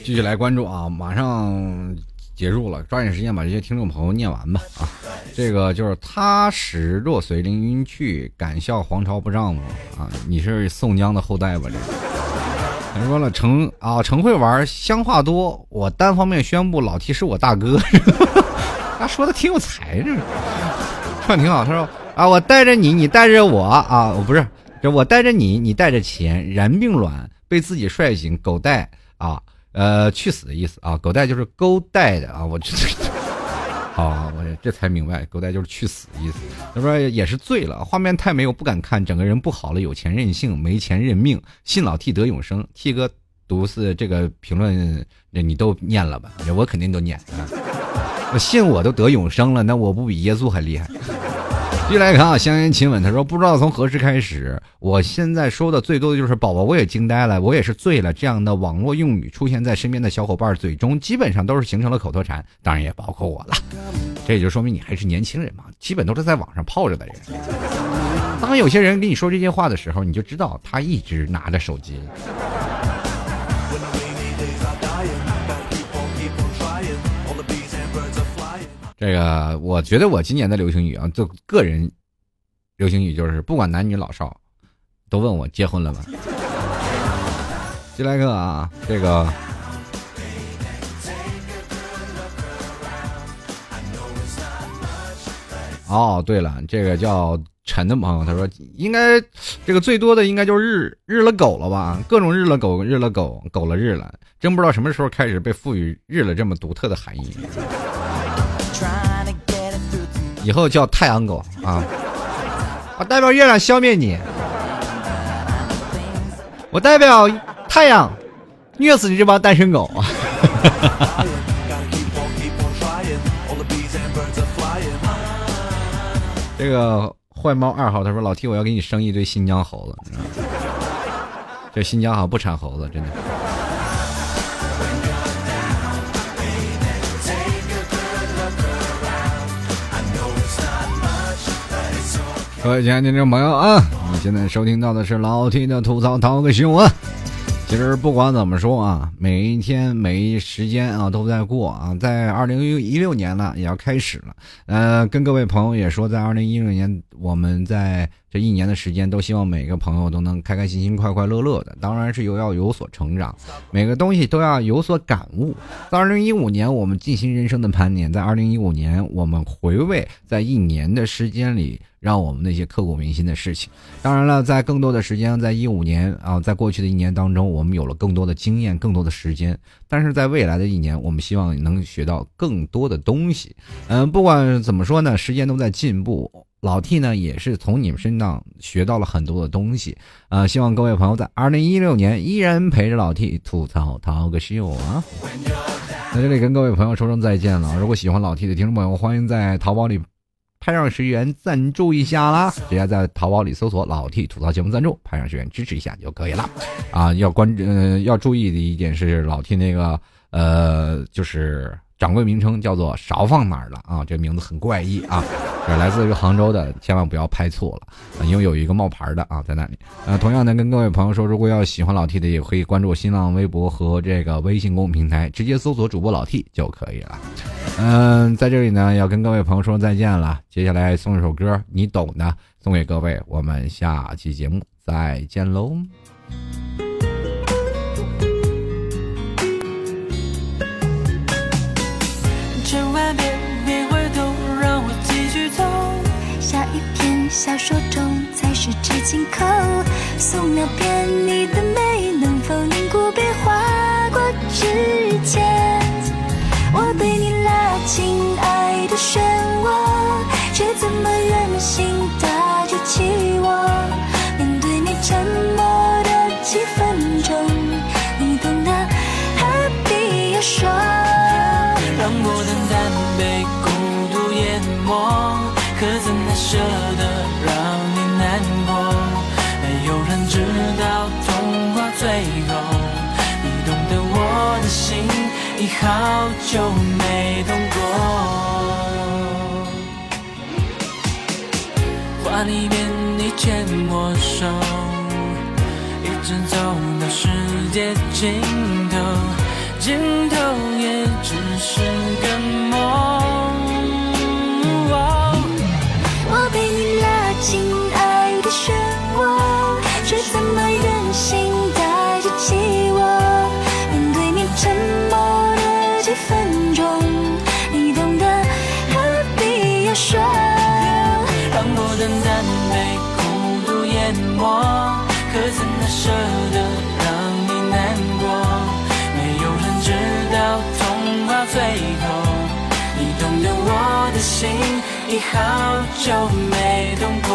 继续来关注啊，马上结束了，抓紧时间把这些听众朋友念完吧啊！这个就是他时若随凌云去，敢笑皇朝不丈夫啊！你是宋江的后代吧？这个他说了，成啊，成会玩，香话多，我单方面宣布老 T 是我大哥，他说的挺有才，这唱的挺好。他说啊，我带着你，你带着我啊，我不是，这我带着你，你带着钱，然并卵被自己帅醒，狗带啊。呃，去死的意思啊！狗带就是勾带的啊！我这，好，我这才明白，狗带就是去死的意思。他说也是醉了，画面太美，我不敢看，整个人不好了。有钱任性，没钱认命，信老 T 得永生。T 哥读是这个评论，那你都念了吧？我肯定都念。我信我都得永生了，那我不比耶稣还厉害？继续来看啊，香烟亲吻，他说不知道从何时开始，我现在说的最多的就是宝宝，我也惊呆了，我也是醉了。这样的网络用语出现在身边的小伙伴嘴中，基本上都是形成了口头禅，当然也包括我了。这也就说明你还是年轻人嘛，基本都是在网上泡着的人。当有些人跟你说这些话的时候，你就知道他一直拿着手机。这个我觉得我今年的流行语啊，就个人流行语就是不管男女老少，都问我结婚了吗？进来个啊，这个哦，对了，这个叫陈的朋友，他说应该这个最多的应该就是日日了狗了吧，各种日了狗，日了狗，狗了日了，真不知道什么时候开始被赋予日了这么独特的含义。以后叫太阳狗啊！我代表月亮消灭你，我代表太阳虐死你这帮单身狗！这个坏猫二号他说：“老 T，我要给你生一堆新疆猴子。”这新疆好像不产猴子，真的。各位亲爱的听众朋友啊，你现在收听到的是老 T 的吐槽涛个新闻。其实不管怎么说啊，每一天每一时间啊都在过啊，在二零一六年了也要开始了。呃，跟各位朋友也说，在二零一六年我们在。这一年的时间，都希望每个朋友都能开开心心、快快乐乐的。当然是有要有所成长，每个东西都要有所感悟。在二零一五年，我们进行人生的盘点；在二零一五年，我们回味在一年的时间里让我们那些刻骨铭心的事情。当然了，在更多的时间，在一五年啊，在过去的一年当中，我们有了更多的经验、更多的时间。但是在未来的一年，我们希望能学到更多的东西。嗯，不管怎么说呢，时间都在进步。老 T 呢，也是从你们身上学到了很多的东西，呃，希望各位朋友在二零一六年依然陪着老 T 吐槽涛个秀啊！在这里跟各位朋友说声再见了。如果喜欢老 T 的听众朋友，欢迎在淘宝里派上十元赞助一下啦！直接在淘宝里搜索“老 T 吐槽节目赞助”，派上十元支持一下就可以了。啊，要关呃要注意的一点是老 T 那个呃就是。掌柜名称叫做勺放哪儿了啊？这名字很怪异啊，是来自于杭州的，千万不要拍错了，因为有一个冒牌的啊在那里。呃，同样呢，跟各位朋友说，如果要喜欢老 T 的，也可以关注新浪微博和这个微信公众平台，直接搜索主播老 T 就可以了。嗯，在这里呢，要跟各位朋友说再见了。接下来送一首歌，你懂的，送给各位。我们下期节目再见喽。小说中才是知情口，素描片你的美能否凝固，别划过指尖。我对你拉进爱的漩涡，却怎么忍心打击起我？面对你沉默舍得让你难过？没有人知道童话最后，你懂得我的心已好久没动过。画里面你牵我手，一直走到世界尽头，尽头也只是个梦。心已好久没动过。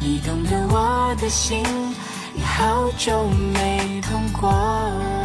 你懂得我的心已好久没动过。